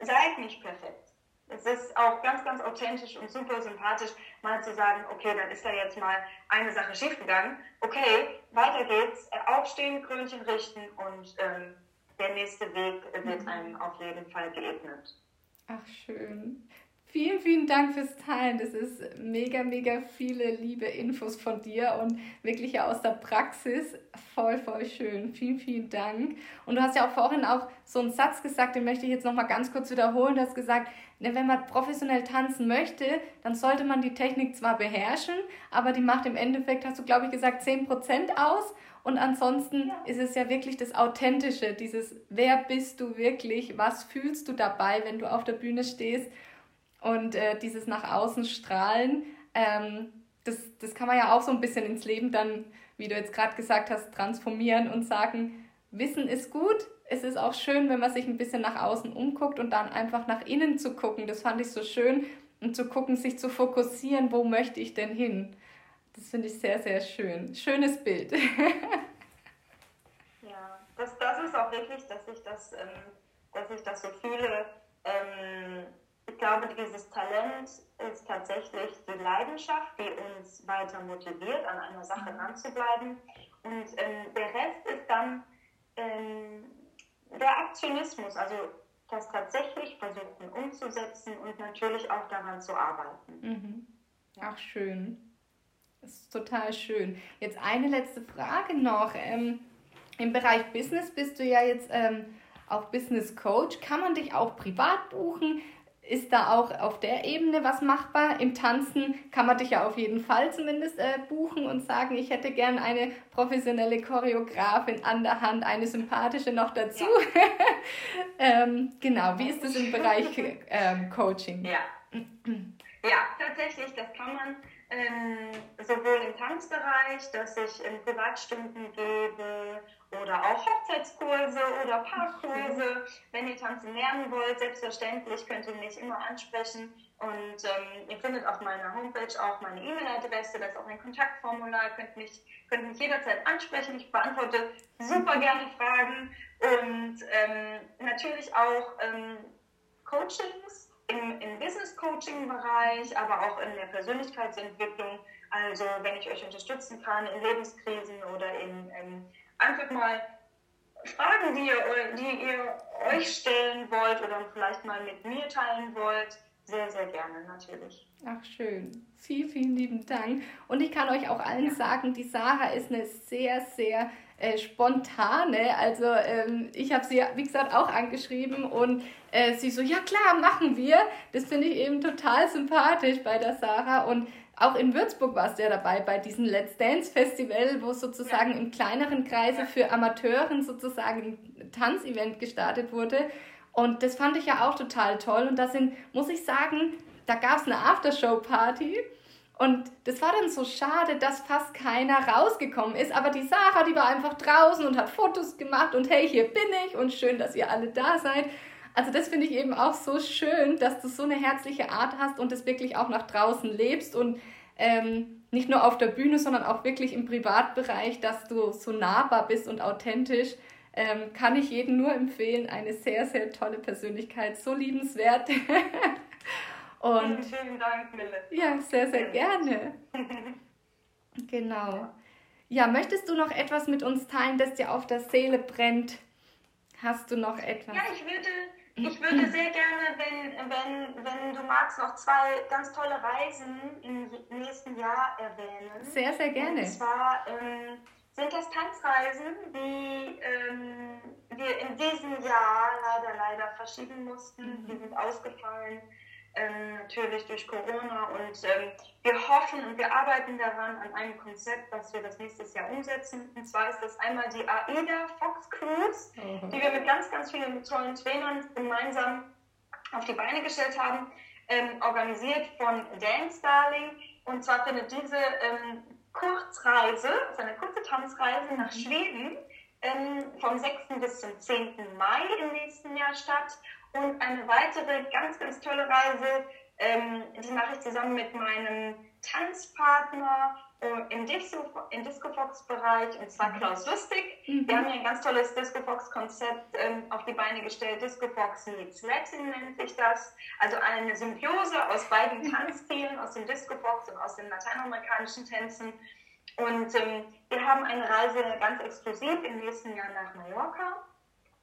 seid nicht perfekt. Es ist auch ganz, ganz authentisch und super sympathisch, mal zu sagen, okay, dann ist da jetzt mal eine Sache schiefgegangen. Okay, weiter geht's. Äh, aufstehen, Krönchen richten und ähm, der nächste Weg wird mhm. einem auf jeden Fall geebnet. Ach, schön. Vielen, vielen Dank fürs Teilen. Das ist mega, mega viele liebe Infos von dir und wirklich aus der Praxis. Voll, voll schön. Vielen, vielen Dank. Und du hast ja auch vorhin auch so einen Satz gesagt, den möchte ich jetzt nochmal ganz kurz wiederholen. Du hast gesagt, ne, wenn man professionell tanzen möchte, dann sollte man die Technik zwar beherrschen, aber die macht im Endeffekt, hast du glaube ich gesagt, 10% aus. Und ansonsten ja. ist es ja wirklich das Authentische, dieses, wer bist du wirklich, was fühlst du dabei, wenn du auf der Bühne stehst und äh, dieses nach außen strahlen, ähm, das, das kann man ja auch so ein bisschen ins Leben dann, wie du jetzt gerade gesagt hast, transformieren und sagen, Wissen ist gut, es ist auch schön, wenn man sich ein bisschen nach außen umguckt und dann einfach nach innen zu gucken. Das fand ich so schön und zu gucken, sich zu fokussieren, wo möchte ich denn hin. Das finde ich sehr, sehr schön. Schönes Bild. [LAUGHS] ja, das, das ist auch wirklich, dass ich das, ähm, dass ich das so fühle. Ähm, glaube, dieses Talent ist tatsächlich die Leidenschaft, die uns weiter motiviert, an einer Sache mhm. dran zu bleiben. Und ähm, der Rest ist dann ähm, der Aktionismus, also das tatsächlich versuchen umzusetzen und natürlich auch daran zu arbeiten. Mhm. Ach, schön. Das ist total schön. Jetzt eine letzte Frage noch. Ähm, Im Bereich Business bist du ja jetzt ähm, auch Business Coach. Kann man dich auch privat buchen? Ist da auch auf der Ebene was machbar? Im Tanzen kann man dich ja auf jeden Fall zumindest äh, buchen und sagen, ich hätte gern eine professionelle Choreografin an der Hand, eine sympathische noch dazu. Ja. [LAUGHS] ähm, genau, wie ist das im Bereich [LAUGHS] ähm, Coaching? Ja. ja, tatsächlich, das kann man ähm, sowohl im Tanzbereich, dass ich in Privatstunden gebe oder auch Hochzeitskurse oder Paarkurse. Wenn ihr tanzen lernen wollt, selbstverständlich könnt ihr mich immer ansprechen. Und ähm, ihr findet auf meiner Homepage auch meine E-Mail-Adresse, da ist auch ein Kontaktformular, könnt mich, könnt mich jederzeit ansprechen. Ich beantworte super gerne Fragen und ähm, natürlich auch ähm, Coachings im Business-Coaching-Bereich, aber auch in der Persönlichkeitsentwicklung. Also wenn ich euch unterstützen kann in Lebenskrisen oder in ähm, einfach mal Fragen, die ihr, die ihr euch stellen wollt oder vielleicht mal mit mir teilen wollt, sehr, sehr gerne natürlich. Ach schön. Vielen, vielen lieben Dank. Und ich kann euch auch allen ja. sagen, die Sarah ist eine sehr, sehr äh, spontane. Also ähm, ich habe sie, wie gesagt, auch angeschrieben und äh, sie so, ja klar, machen wir. Das finde ich eben total sympathisch bei der Sarah. Und auch in Würzburg warst du ja dabei bei diesem Let's Dance Festival, wo sozusagen ja. im kleineren Kreise für Amateuren sozusagen ein Tanzevent gestartet wurde. Und das fand ich ja auch total toll. Und da sind, muss ich sagen, da gab es eine Aftershow-Party. Und das war dann so schade, dass fast keiner rausgekommen ist. Aber die Sarah, die war einfach draußen und hat Fotos gemacht und hey, hier bin ich und schön, dass ihr alle da seid. Also das finde ich eben auch so schön, dass du so eine herzliche Art hast und es wirklich auch nach draußen lebst und ähm, nicht nur auf der Bühne, sondern auch wirklich im Privatbereich, dass du so nahbar bist und authentisch. Ähm, kann ich jedem nur empfehlen. Eine sehr, sehr tolle Persönlichkeit, so liebenswert. [LAUGHS] und vielen, vielen Dank, Mille. Ja, sehr, sehr gerne. [LAUGHS] genau. Ja, möchtest du noch etwas mit uns teilen, das dir auf der Seele brennt? Hast du noch etwas? Ja, ich würde ich würde sehr gerne, wenn, wenn, wenn du magst, noch zwei ganz tolle Reisen im nächsten Jahr erwähnen. Sehr, sehr gerne. Und zwar ähm, sind das Tanzreisen, die ähm, wir in diesem Jahr leider, leider verschieben mussten. Mhm. Die sind ausgefallen ähm, natürlich durch Corona. Und ähm, wir hoffen und wir arbeiten daran an einem Konzept, was wir das nächstes Jahr umsetzen. Und zwar ist das einmal die AIDA Fox Cruise, mhm. die wir mit ganz, ganz vielen tollen Trainern gemeinsam auf die Beine gestellt haben, ähm, organisiert von Dance Darling. Und zwar findet diese ähm, Kurzreise, also eine kurze Tanzreise nach mhm. Schweden, ähm, vom 6. bis zum 10. Mai im nächsten Jahr statt. Und eine weitere ganz, ganz tolle Reise, ähm, die mache ich zusammen mit meinem Tanzpartner äh, im, Disco, im Discofox-Bereich, und zwar mhm. Klaus Lustig. Mhm. Wir haben hier ein ganz tolles Discofox-Konzept ähm, auf die Beine gestellt. Discofox meets Latin nennt sich das. Also eine Symbiose aus beiden Tanzstilen, aus dem Discofox und aus den lateinamerikanischen Tänzen. Und ähm, wir haben eine Reise ganz exklusiv im nächsten Jahr nach Mallorca.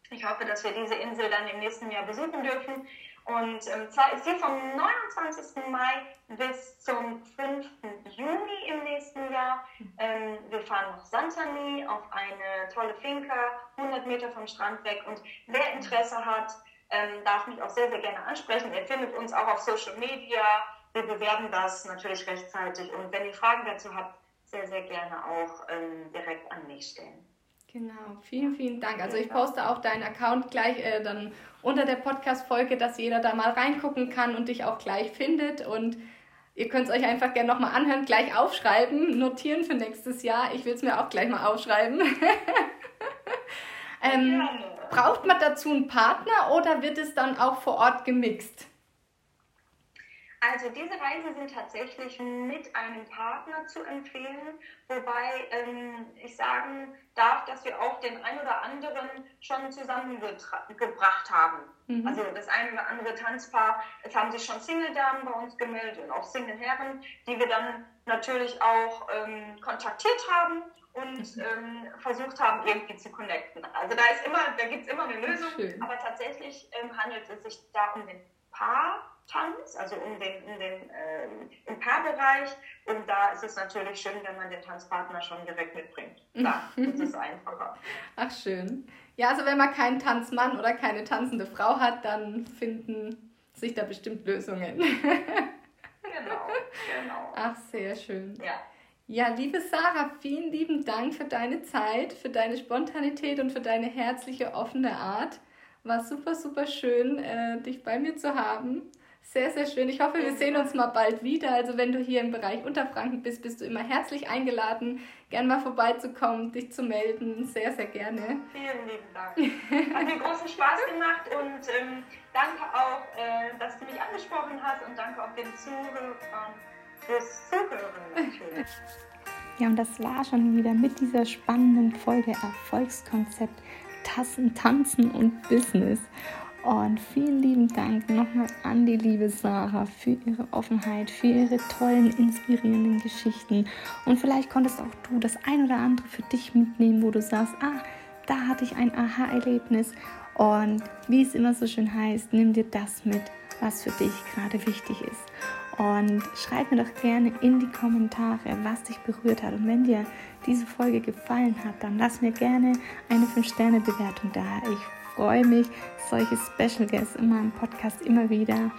Ich hoffe, dass wir diese Insel dann im nächsten Jahr besuchen dürfen. Und ähm, zwar ist sie vom 29. Mai bis zum 5. Juni im nächsten Jahr. Ähm, wir fahren nach Santani auf eine tolle Finca, 100 Meter vom Strand weg. Und wer Interesse hat, ähm, darf mich auch sehr, sehr gerne ansprechen. Ihr findet uns auch auf Social Media. Wir bewerben das natürlich rechtzeitig. Und wenn ihr Fragen dazu habt, sehr, sehr gerne auch ähm, direkt an mich stellen. Genau, vielen, vielen Dank. Also ich poste auch deinen Account gleich äh, dann unter der Podcast-Folge, dass jeder da mal reingucken kann und dich auch gleich findet. Und ihr könnt es euch einfach gerne nochmal anhören, gleich aufschreiben, notieren für nächstes Jahr. Ich will es mir auch gleich mal aufschreiben. [LAUGHS] ähm, braucht man dazu einen Partner oder wird es dann auch vor Ort gemixt? Also diese Reisen sind tatsächlich mit einem Partner zu empfehlen, wobei ähm, ich sagen darf, dass wir auch den ein oder anderen schon zusammengebracht haben. Mhm. Also das ein oder andere Tanzpaar, es haben sich schon Single-Damen bei uns gemeldet und auch Single-Herren, die wir dann natürlich auch ähm, kontaktiert haben und mhm. ähm, versucht haben, irgendwie zu connecten. Also da ist immer, da gibt es immer eine Lösung, Schön. aber tatsächlich ähm, handelt es sich da um den Paar Tanz, also um den, um den ähm, im Paarbereich. Und da ist es natürlich schön, wenn man den Tanzpartner schon direkt mitbringt. Da [LAUGHS] ist es einfacher. Ach schön. Ja, also wenn man keinen Tanzmann oder keine tanzende Frau hat, dann finden sich da bestimmt Lösungen. [LAUGHS] genau, genau. Ach, sehr schön. Ja. Ja, liebe Sarah, vielen lieben Dank für deine Zeit, für deine Spontanität und für deine herzliche, offene Art. War super, super schön, äh, dich bei mir zu haben Sehr, sehr schön. Ich hoffe, wir sehen uns mal bald wieder. Also wenn du hier im Bereich Unterfranken bist, bist du immer herzlich eingeladen, gern mal vorbeizukommen, dich zu melden. Sehr, sehr gerne. Vielen lieben Dank. Hat mir großen Spaß gemacht und ähm, danke auch, äh, dass du mich angesprochen hast und danke auch den Zuhörern fürs Zuhören natürlich. Ja, und das war schon wieder mit dieser spannenden Folge Erfolgskonzept Tassen, Tanzen und Business. Und vielen lieben Dank nochmal an die liebe Sarah für ihre Offenheit, für ihre tollen, inspirierenden Geschichten. Und vielleicht konntest auch du das ein oder andere für dich mitnehmen, wo du sagst, ah, da hatte ich ein Aha-Erlebnis. Und wie es immer so schön heißt, nimm dir das mit, was für dich gerade wichtig ist. Und schreib mir doch gerne in die Kommentare, was dich berührt hat. Und wenn dir diese Folge gefallen hat, dann lass mir gerne eine 5-Sterne-Bewertung da. Ich freue mich, solche Special Guests in meinem Podcast immer wieder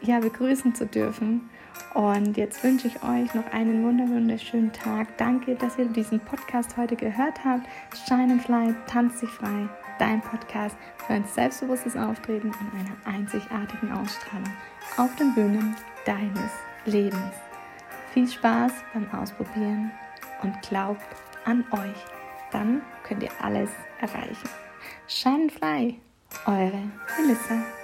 ja, begrüßen zu dürfen. Und jetzt wünsche ich euch noch einen wunderschönen Tag. Danke, dass ihr diesen Podcast heute gehört habt. Shine and Fly, tanz dich frei. Dein Podcast für ein selbstbewusstes Auftreten und einer einzigartigen Ausstrahlung auf den Bühnen deines Lebens. Viel Spaß beim Ausprobieren und glaubt an euch. Dann könnt ihr alles erreichen. Fly, eure Melissa.